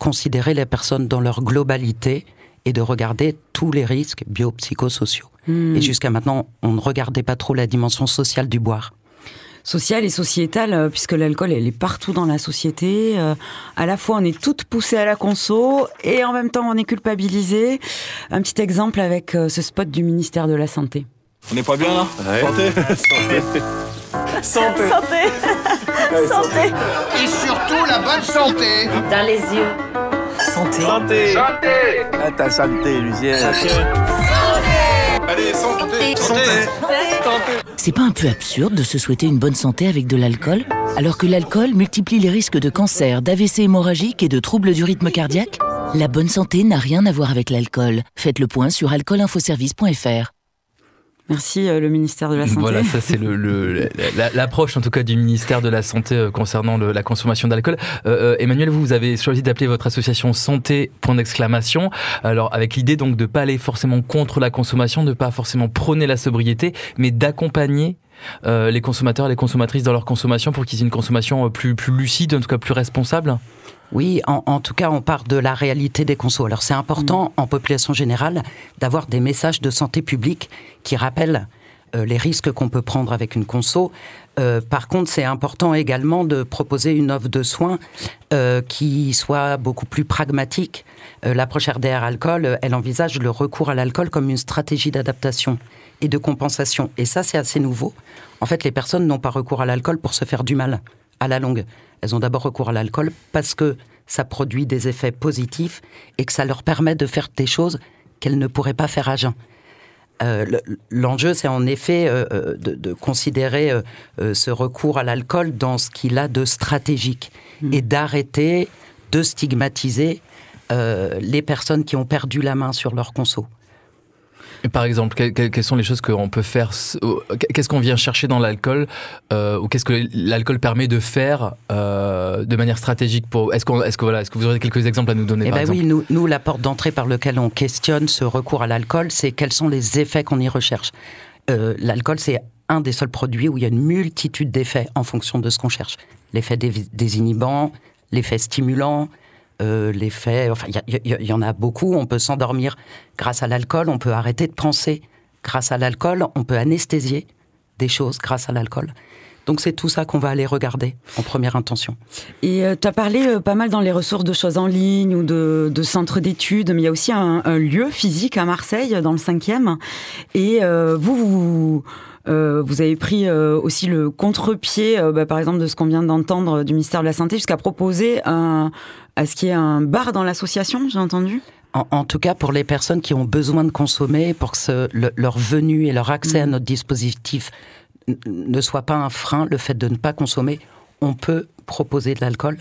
considérer les personnes dans leur globalité et de regarder tous les risques biopsychosociaux. Hmm. Et jusqu'à maintenant, on ne regardait pas trop la dimension sociale du boire. Sociale et sociétale, euh, puisque l'alcool, elle est partout dans la société. Euh, à la fois, on est toutes poussées à la conso et en même temps, on est culpabilisé. Un petit exemple avec euh, ce spot du ministère de la Santé. On n'est pas bien là Santé. Santé. Santé. Santé. Santé. Et surtout la bonne santé. Dans les yeux. Santé. Santé. Santé Ah, ta santé, Lucien. Allez, santé. Santé. C'est pas un peu absurde de se souhaiter une bonne santé avec de l'alcool Alors que l'alcool multiplie les risques de cancer, d'AVC hémorragique et de troubles du rythme cardiaque? La bonne santé n'a rien à voir avec l'alcool. Faites le point sur alcoolinfoservice.fr. Merci le ministère de la Santé. Voilà, ça c'est l'approche en tout cas du ministère de la Santé concernant la consommation d'alcool. Emmanuel, vous, vous avez choisi d'appeler votre association Santé point d'exclamation. Alors avec l'idée donc de pas aller forcément contre la consommation, de pas forcément prôner la sobriété, mais d'accompagner euh, les consommateurs et les consommatrices dans leur consommation pour qu'ils aient une consommation euh, plus, plus lucide, en tout cas plus responsable oui, en, tout cas, on part de la réalité des consos. Alors, c'est important, mm. en population générale, d'avoir des messages de santé publique qui rappellent euh, les risques qu'on peut prendre avec une conso. par contre, c'est important également de proposer une offre de soins qui soit beaucoup plus pragmatique. L'approche RDR alcool, elle envisage le recours à l'alcool comme une stratégie d'adaptation et de compensation. Et ça, c'est assez nouveau. En fait, les personnes n'ont pas recours à l'alcool pour se faire du mal à la longue. Elles ont d'abord recours à l'alcool parce que ça produit des effets positifs et que ça leur permet de faire des choses qu'elles ne pourraient pas faire à jeun. Euh, l'enjeu, c'est en effet euh, euh, de, considérer ce recours à l'alcool dans ce qu'il a de stratégique mmh. et d'arrêter de stigmatiser les personnes qui ont perdu la main sur leur conso par exemple, quelles sont les choses qu'on peut faire Qu'est-ce qu'on vient chercher dans l'alcool euh, Ou qu'est-ce que l'alcool permet de faire euh, de manière stratégique pour... Est-ce est que, voilà, est que vous aurez quelques exemples à nous donner eh ben Oui, nous, nous, la porte d'entrée par laquelle on questionne ce recours à l'alcool, c'est quels sont les effets qu'on y recherche. Euh, l'alcool, c'est un des seuls produits où il y a une multitude d'effets en fonction de ce qu'on cherche. L'effet désinhibant, l'effet stimulant, euh, l'effet. Enfin, il y, en a beaucoup. On peut s'endormir grâce à l'alcool, on peut arrêter de penser grâce à l'alcool, on peut anesthésier des choses grâce à l'alcool. Donc c'est tout ça qu'on va aller regarder en première intention. Et euh, tu as parlé euh, pas mal dans les ressources de choses en ligne ou de, centres d'études, mais il y a aussi un, lieu physique à Marseille, dans le 5e. Et vous, vous euh, vous avez pris euh, aussi le contre-pied, euh, bah, par exemple, de ce qu'on vient d'entendre du ministère de la Santé, jusqu'à proposer à ce qu'il y ait un bar dans l'association, j'ai entendu en, tout cas, pour les personnes qui ont besoin de consommer, pour que leur venue et leur accès à mm. notre dispositif ne soit pas un frein, le fait de ne pas consommer, on peut proposer de l'alcool.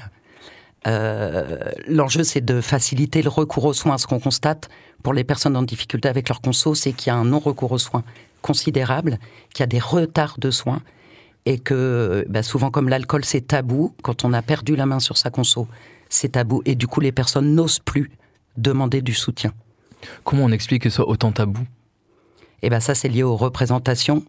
L'enjeu, c'est de faciliter le recours aux soins. Ce qu'on constate pour les personnes en difficulté avec leur conso, c'est qu'il y a un non-recours aux soins considérable, qu'il y a des retards de soins et que bah, souvent comme l'alcool c'est tabou, quand on a perdu la main sur sa conso, c'est tabou et du coup les personnes n'osent plus demander du soutien. Comment on explique que ce soit autant tabou? Eh ben ça c'est lié aux représentations.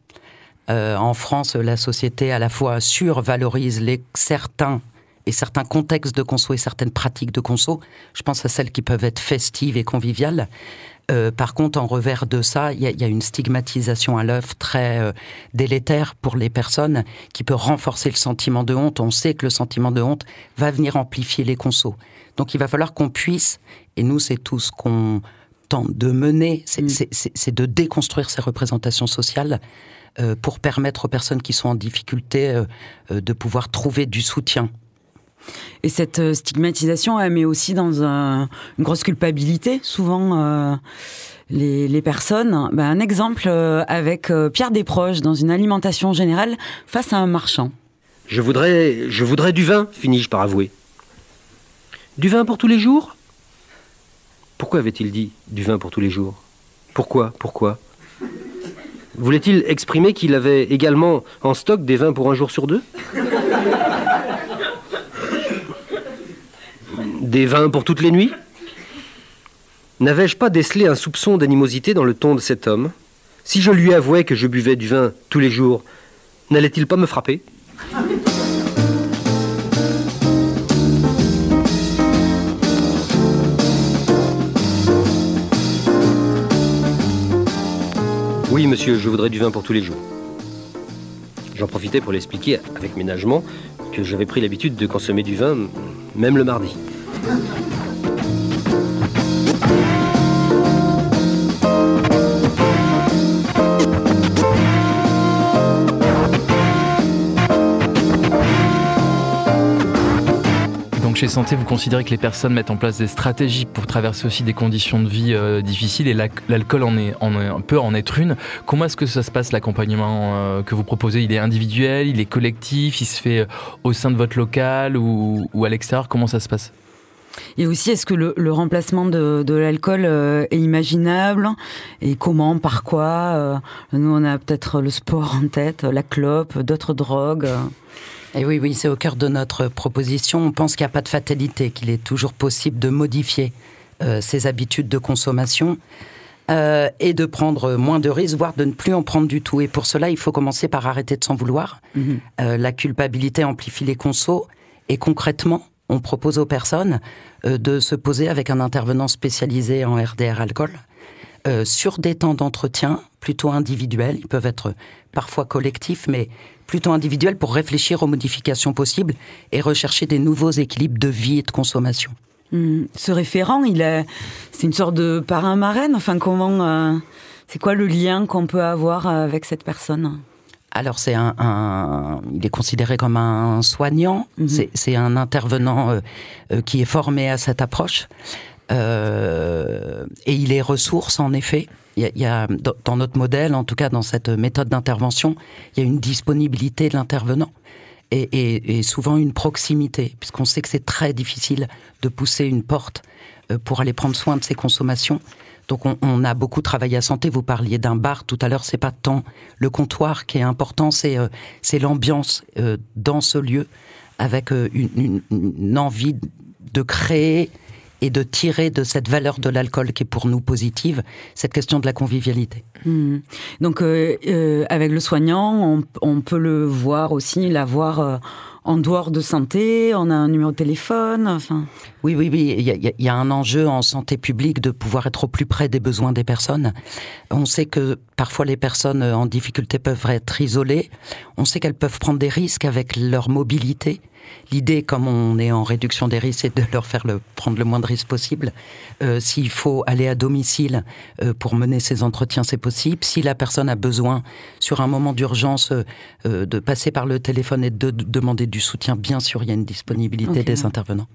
Euh, en France, la société à la fois survalorise les certains et certains contextes de conso et certaines pratiques de conso. Je pense à celles qui peuvent être festives et conviviales. Euh, par contre, en revers de ça, il y, a une stigmatisation à l'œuvre très euh, délétère pour les personnes qui peut renforcer le sentiment de honte. On sait que le sentiment de honte va venir amplifier les consos. Donc il va falloir qu'on puisse, et nous c'est tout ce qu'on tente de mener, c'est mm. de déconstruire ces représentations sociales euh, pour permettre aux personnes qui sont en difficulté de pouvoir trouver du soutien et cette euh, stigmatisation, elle met aussi dans une grosse culpabilité, souvent. Euh, les, personnes. Ben, un exemple euh, avec Pierre Desproges dans une alimentation générale face à un marchand. Je voudrais, je voudrais du vin, finis-je par avouer. Du vin pour tous les jours? Pourquoi avait-il dit du vin pour tous les jours? Pourquoi Pourquoi? Voulait-il exprimer qu'il avait également en stock des vins pour un jour sur deux? Des vins pour toutes les nuits N'avais-je pas décelé un soupçon d'animosité dans le ton de cet homme Si je lui avouais que je buvais du vin tous les jours, n'allait-il pas me frapper Oui, monsieur, je voudrais du vin pour tous les jours. J'en profitais pour l'expliquer avec ménagement que j'avais pris l'habitude de consommer du vin, même le mardi. Chez Santé, vous considérez que les personnes mettent en place des stratégies pour traverser aussi des conditions de vie euh, difficiles et l'alcool en est, peut en être une. Comment est-ce que ça se passe l'accompagnement euh, que vous proposez? Il est individuel, il est collectif, il se fait euh, au sein de votre local ou à l'extérieur? Comment ça se passe? Et aussi, est-ce que le, le remplacement de, de l'alcool euh, est imaginable Et comment Par quoi euh, Nous, on a peut-être le sport en tête, la clope, d'autres drogues. Et oui, oui, c'est au cœur de notre proposition. On pense qu'il n'y a pas de fatalité, qu'il est toujours possible de modifier euh, ses habitudes de consommation euh, et de prendre moins de risques, voire de ne plus en prendre du tout. Et pour cela, il faut commencer par arrêter de s'en vouloir. Euh, la culpabilité amplifie les consos. Et concrètement, on propose aux personnes euh, de se poser avec un intervenant spécialisé en RDR alcool euh, sur des temps d'entretien plutôt individuels. Ils peuvent être parfois collectifs, mais plutôt individuels pour réfléchir aux modifications possibles et rechercher des nouveaux équilibres de vie et de consommation. Hmm. Ce référent, c'est une sorte de parrain marraine. Enfin, comment, euh, c'est quoi le lien qu'on peut avoir avec cette personne? Alors c'est un, un- il est considéré comme un soignant. C'est- C'est un intervenant euh, euh, qui est formé à cette approche. Euh, et il est ressource en effet. Il y a, il y a- dans, dans notre modèle, en tout cas dans cette méthode d'intervention, il y a une disponibilité de l'intervenant et, et- et souvent une proximité, puisqu'on sait que c'est très difficile de pousser une porte euh, pour aller prendre soin de ses consommations. Donc on, a beaucoup travaillé à santé. Vous parliez d'un bar tout à l'heure. C'est pas tant le comptoir qui est important, c'est euh, l'ambiance euh, dans ce lieu, avec euh, une envie de créer et de tirer de cette valeur de l'alcool qui est pour nous positive cette question de la convivialité. Hmm. Donc, euh, euh, avec le soignant, on, on peut le voir aussi, l'avoir euh, en dehors de santé. On a un numéro de téléphone. Enfin. Oui, oui, oui. Il y, y a un enjeu en santé publique de pouvoir être au plus près des besoins des personnes. On sait que parfois les personnes en difficulté peuvent être isolées. On sait qu'elles peuvent prendre des risques avec leur mobilité. L'idée, comme on est en réduction des risques, c'est de leur faire le, prendre le moins de risques possible. Euh, S'il faut aller à domicile euh, pour mener ces entretiens, c'est possible. Si la personne a besoin, sur un moment d'urgence, euh, euh, de passer par le téléphone et de, de demander du soutien, bien sûr, il y a une disponibilité des intervenants.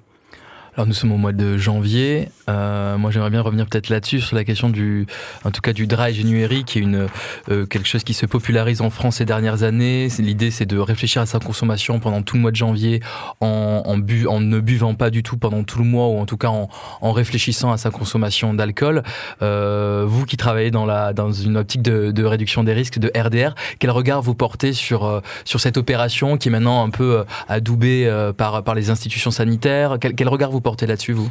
Alors nous sommes au mois de janvier. Euh, moi j'aimerais bien revenir peut-être là-dessus sur la question du, en tout cas du dry January, qui est une euh, quelque chose qui se popularise en France ces dernières années. L'idée c'est de réfléchir à sa consommation pendant tout le mois de janvier, en, en, bu, en ne buvant pas du tout pendant tout le mois, ou en tout cas en, en réfléchissant à sa consommation d'alcool. Euh, vous qui travaillez dans la dans une optique de, de réduction des risques de RDR, quel regard vous portez sur euh, sur cette opération qui est maintenant un peu euh, adoubée euh, par par les institutions sanitaires? Quel, quel regard vous là-dessus vous?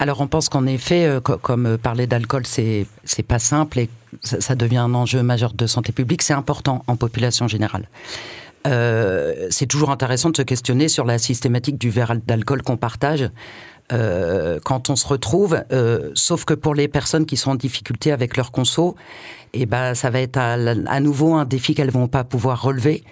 Alors on pense qu'en effet, euh, co- comme euh, parler d'alcool, c'est pas simple et ça, devient un enjeu majeur de santé publique. C'est important en population générale. Euh, c'est toujours intéressant de se questionner sur la systématique du verre d'alcool qu'on partage. quand on se retrouve, sauf que pour les personnes qui sont en difficulté avec leur conso, et ben ça va être à, à nouveau un défi qu'elles vont pas pouvoir relever,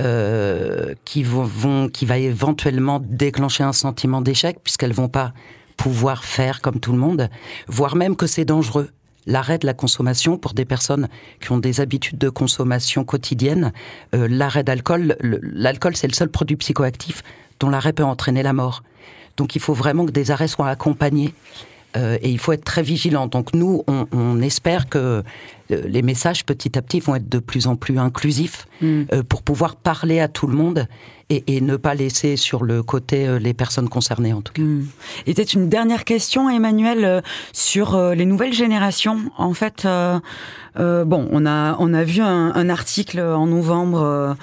euh, qui vont, qui va éventuellement déclencher un sentiment d'échec puisqu'elles vont pas pouvoir faire comme tout le monde, voire même que c'est dangereux. L'arrêt de la consommation pour des personnes qui ont des habitudes de consommation quotidienne, euh, l'arrêt d'alcool, l'alcool c'est le seul produit psychoactif dont l'arrêt peut entraîner la mort. Donc il faut vraiment que des arrêts soient accompagnés euh, et il faut être très vigilant. Donc nous, on, espère que les messages petit à petit vont être de plus en plus inclusifs Mm. euh, pour pouvoir parler à tout le monde et, et ne pas laisser sur le côté euh, les personnes concernées en tout cas. Hmm. Et peut-être une dernière question, Emmanuel, euh, sur euh, les nouvelles générations. En fait, euh, euh, bon, on a on a vu un, un article en novembre euh,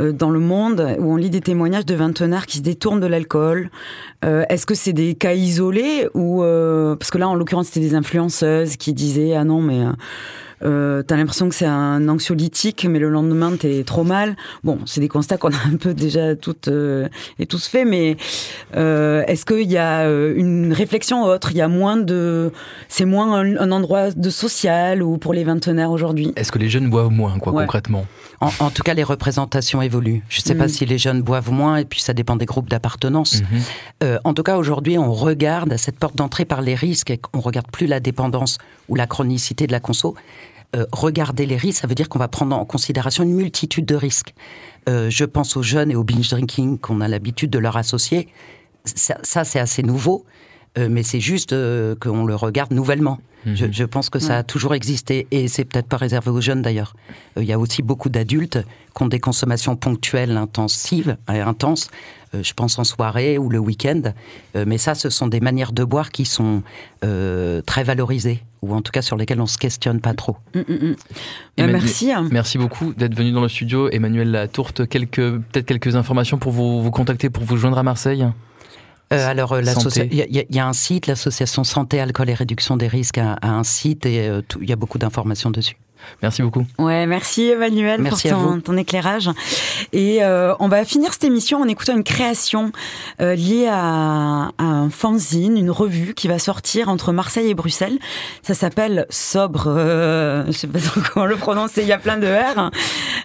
euh, dans Le Monde où on lit des témoignages de vingtenaires qui se détournent de l'alcool. Euh, Est-ce que c'est des cas isolés ou euh, parce que là, en l'occurrence, c'était des influenceuses qui disaient ah non mais euh, t'as l'impression que c'est un anxiolytique, mais le lendemain t'es trop mal. Bon, c'est des constats qu'on a un peu déjà toutes euh, et tous fait, mais euh, est-ce qu'il y a euh, une réflexion autre? Il y a moins de, c'est moins un, un endroit de social ou pour les vingtenaires aujourd'hui? Est-ce que les jeunes boivent moins, quoi, Ouais. concrètement? En, en tout cas, les représentations évoluent. Je ne sais pas Mm. si les jeunes boivent moins, et puis ça dépend des groupes d'appartenance. Mhm. Euh, en tout cas, aujourd'hui, on regarde à cette porte d'entrée par les risques, et on regarde plus la dépendance ou la chronicité de la conso. Euh, regarder les risques, ça veut dire qu'on va prendre en considération une multitude de risques. Euh, je pense aux jeunes et au binge drinking qu'on a l'habitude de leur associer. Ça, ça, c'est assez nouveau, euh, mais c'est juste euh, qu'on le regarde nouvellement. Je, je pense que ça a toujours existé et c'est peut-être pas réservé aux jeunes d'ailleurs. Euh, Il y a aussi beaucoup d'adultes qui ont des consommations ponctuelles intensives et intenses. Euh, je pense en soirée ou le week-end. Euh, mais ça, ce sont des manières de boire qui sont euh, très valorisées ou en tout cas sur lesquelles on se questionne pas trop. Emmanuel- Emmanuel- Merci beaucoup d'être venu dans le studio. Emmanuel Latourte, quelques, peut-être quelques informations pour vous, vous contacter, pour vous joindre à Marseille Euh, alors, euh, il y, a- y un site, l'association Santé, Alcool et Réduction des Risques a, a un site et euh, tout- il y a beaucoup d'informations dessus. Merci beaucoup. Ouais, merci Emmanuel Merci pour ton, éclairage. Et euh, on va finir cette émission en écoutant une création euh, liée à, à un fanzine, une revue qui va sortir entre Marseille et Bruxelles. Ça s'appelle Sobre. euh, je sais pas comment le prononcer. Il y a plein de R.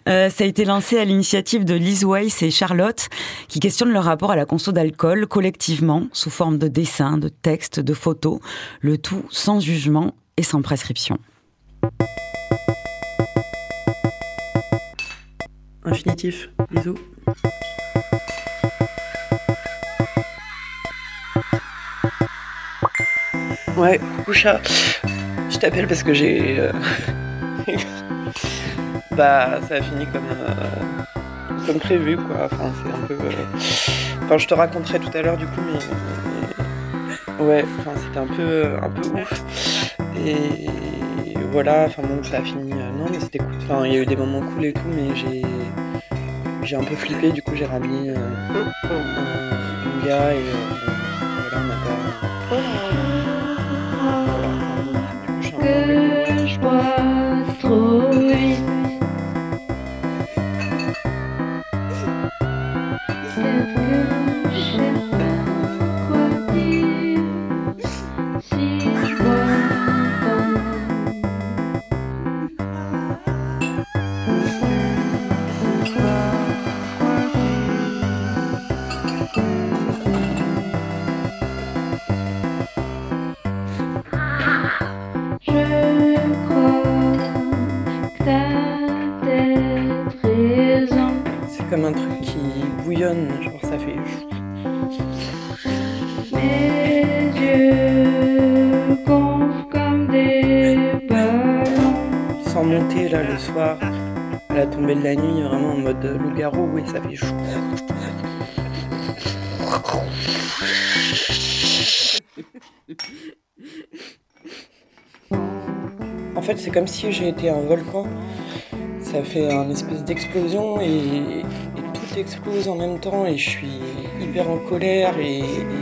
Euh, ça a été lancé à l'initiative de Liz Weiss et Charlotte, qui questionnent leur rapport à la conso d'alcool collectivement, sous forme de dessins, de textes, de photos, le tout sans jugement et sans prescription. Infinitif, bisous. Ouais, coucou chat. Je t'appelle parce que j'ai. euh, bah, ça a fini comme. euh, comme prévu, quoi. Enfin, c'est un peu. euh, Enfin, je te raconterai tout à l'heure, du coup, mais. Ouais, enfin, c'était un peu, un peu ouf. Et voilà, enfin bon, ça a fini. euh, non, mais c'était cool. Enfin, il y a eu des moments cool et tout, mais j'ai. J'ai un peu flippé, du coup, j'ai ramené euh, un, un gars et. euh, voilà, on n'a pas. Que je bois En fait, c'est comme si j'ai été un volcan. Ça fait un espèce d'explosion et, tout explose en même temps et je suis hyper en colère et,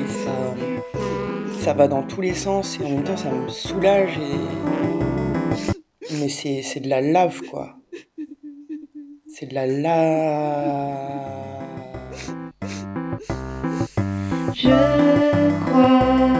ça, ça va dans tous les sens et en même temps ça me soulage et... Mais c'est de la lave quoi. C'est de la lave. Je crois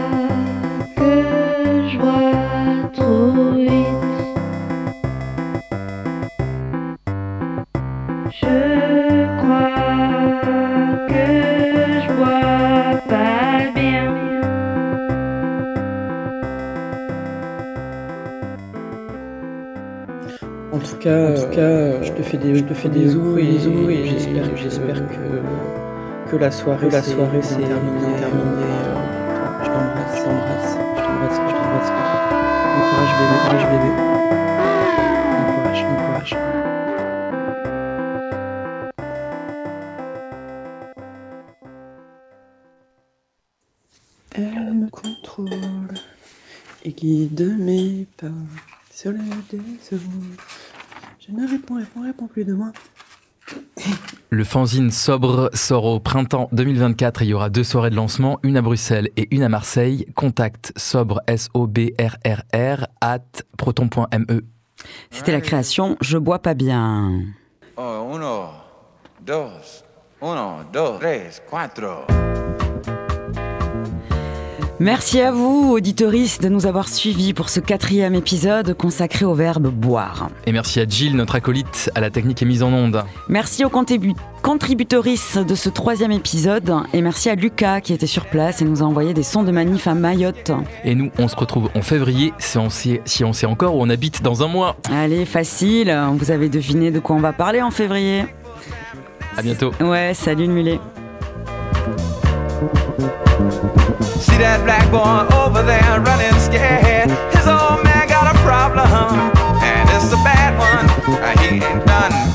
En tout cas, en tout cas euh, je te fais des, je te fais des bisous et, et j'espère, j'espère que, que la soirée, la soirée c'est terminé. terminé euh, je t'embrasse, je t'embrasse, je t'embrasse, je t'embrasse. Bon courage bébé, courage bébé. Bon courage, bon courage. Je ne réponds, réponds, réponds plus de moi. Le fanzine Sobre sort au printemps 2024 et il y aura deux soirées de lancement, une à Bruxelles et une à Marseille. Contact sobre, S-O-B-R-R-R, at proton.me. C'était la création Je bois pas bien. Oh, uno, dos, uno, dos, tres, cuatro. Merci à vous, auditoris, de nous avoir suivis pour ce quatrième épisode consacré au verbe boire. Et merci à Jill, notre acolyte, à la technique et mise en onde. Merci aux contribu- contributoris de ce troisième épisode et merci à Lucas qui était sur place et nous a envoyé des sons de manif à Mayotte. Et nous, on se retrouve en février, si on sait, si on sait encore où on habite dans un mois. Allez, facile, vous avez deviné de quoi on va parler en février. À bientôt. Ouais, salut le mulet. That black boy over there running scared. His old man got a problem, and it's a bad one. Uh, he ain't done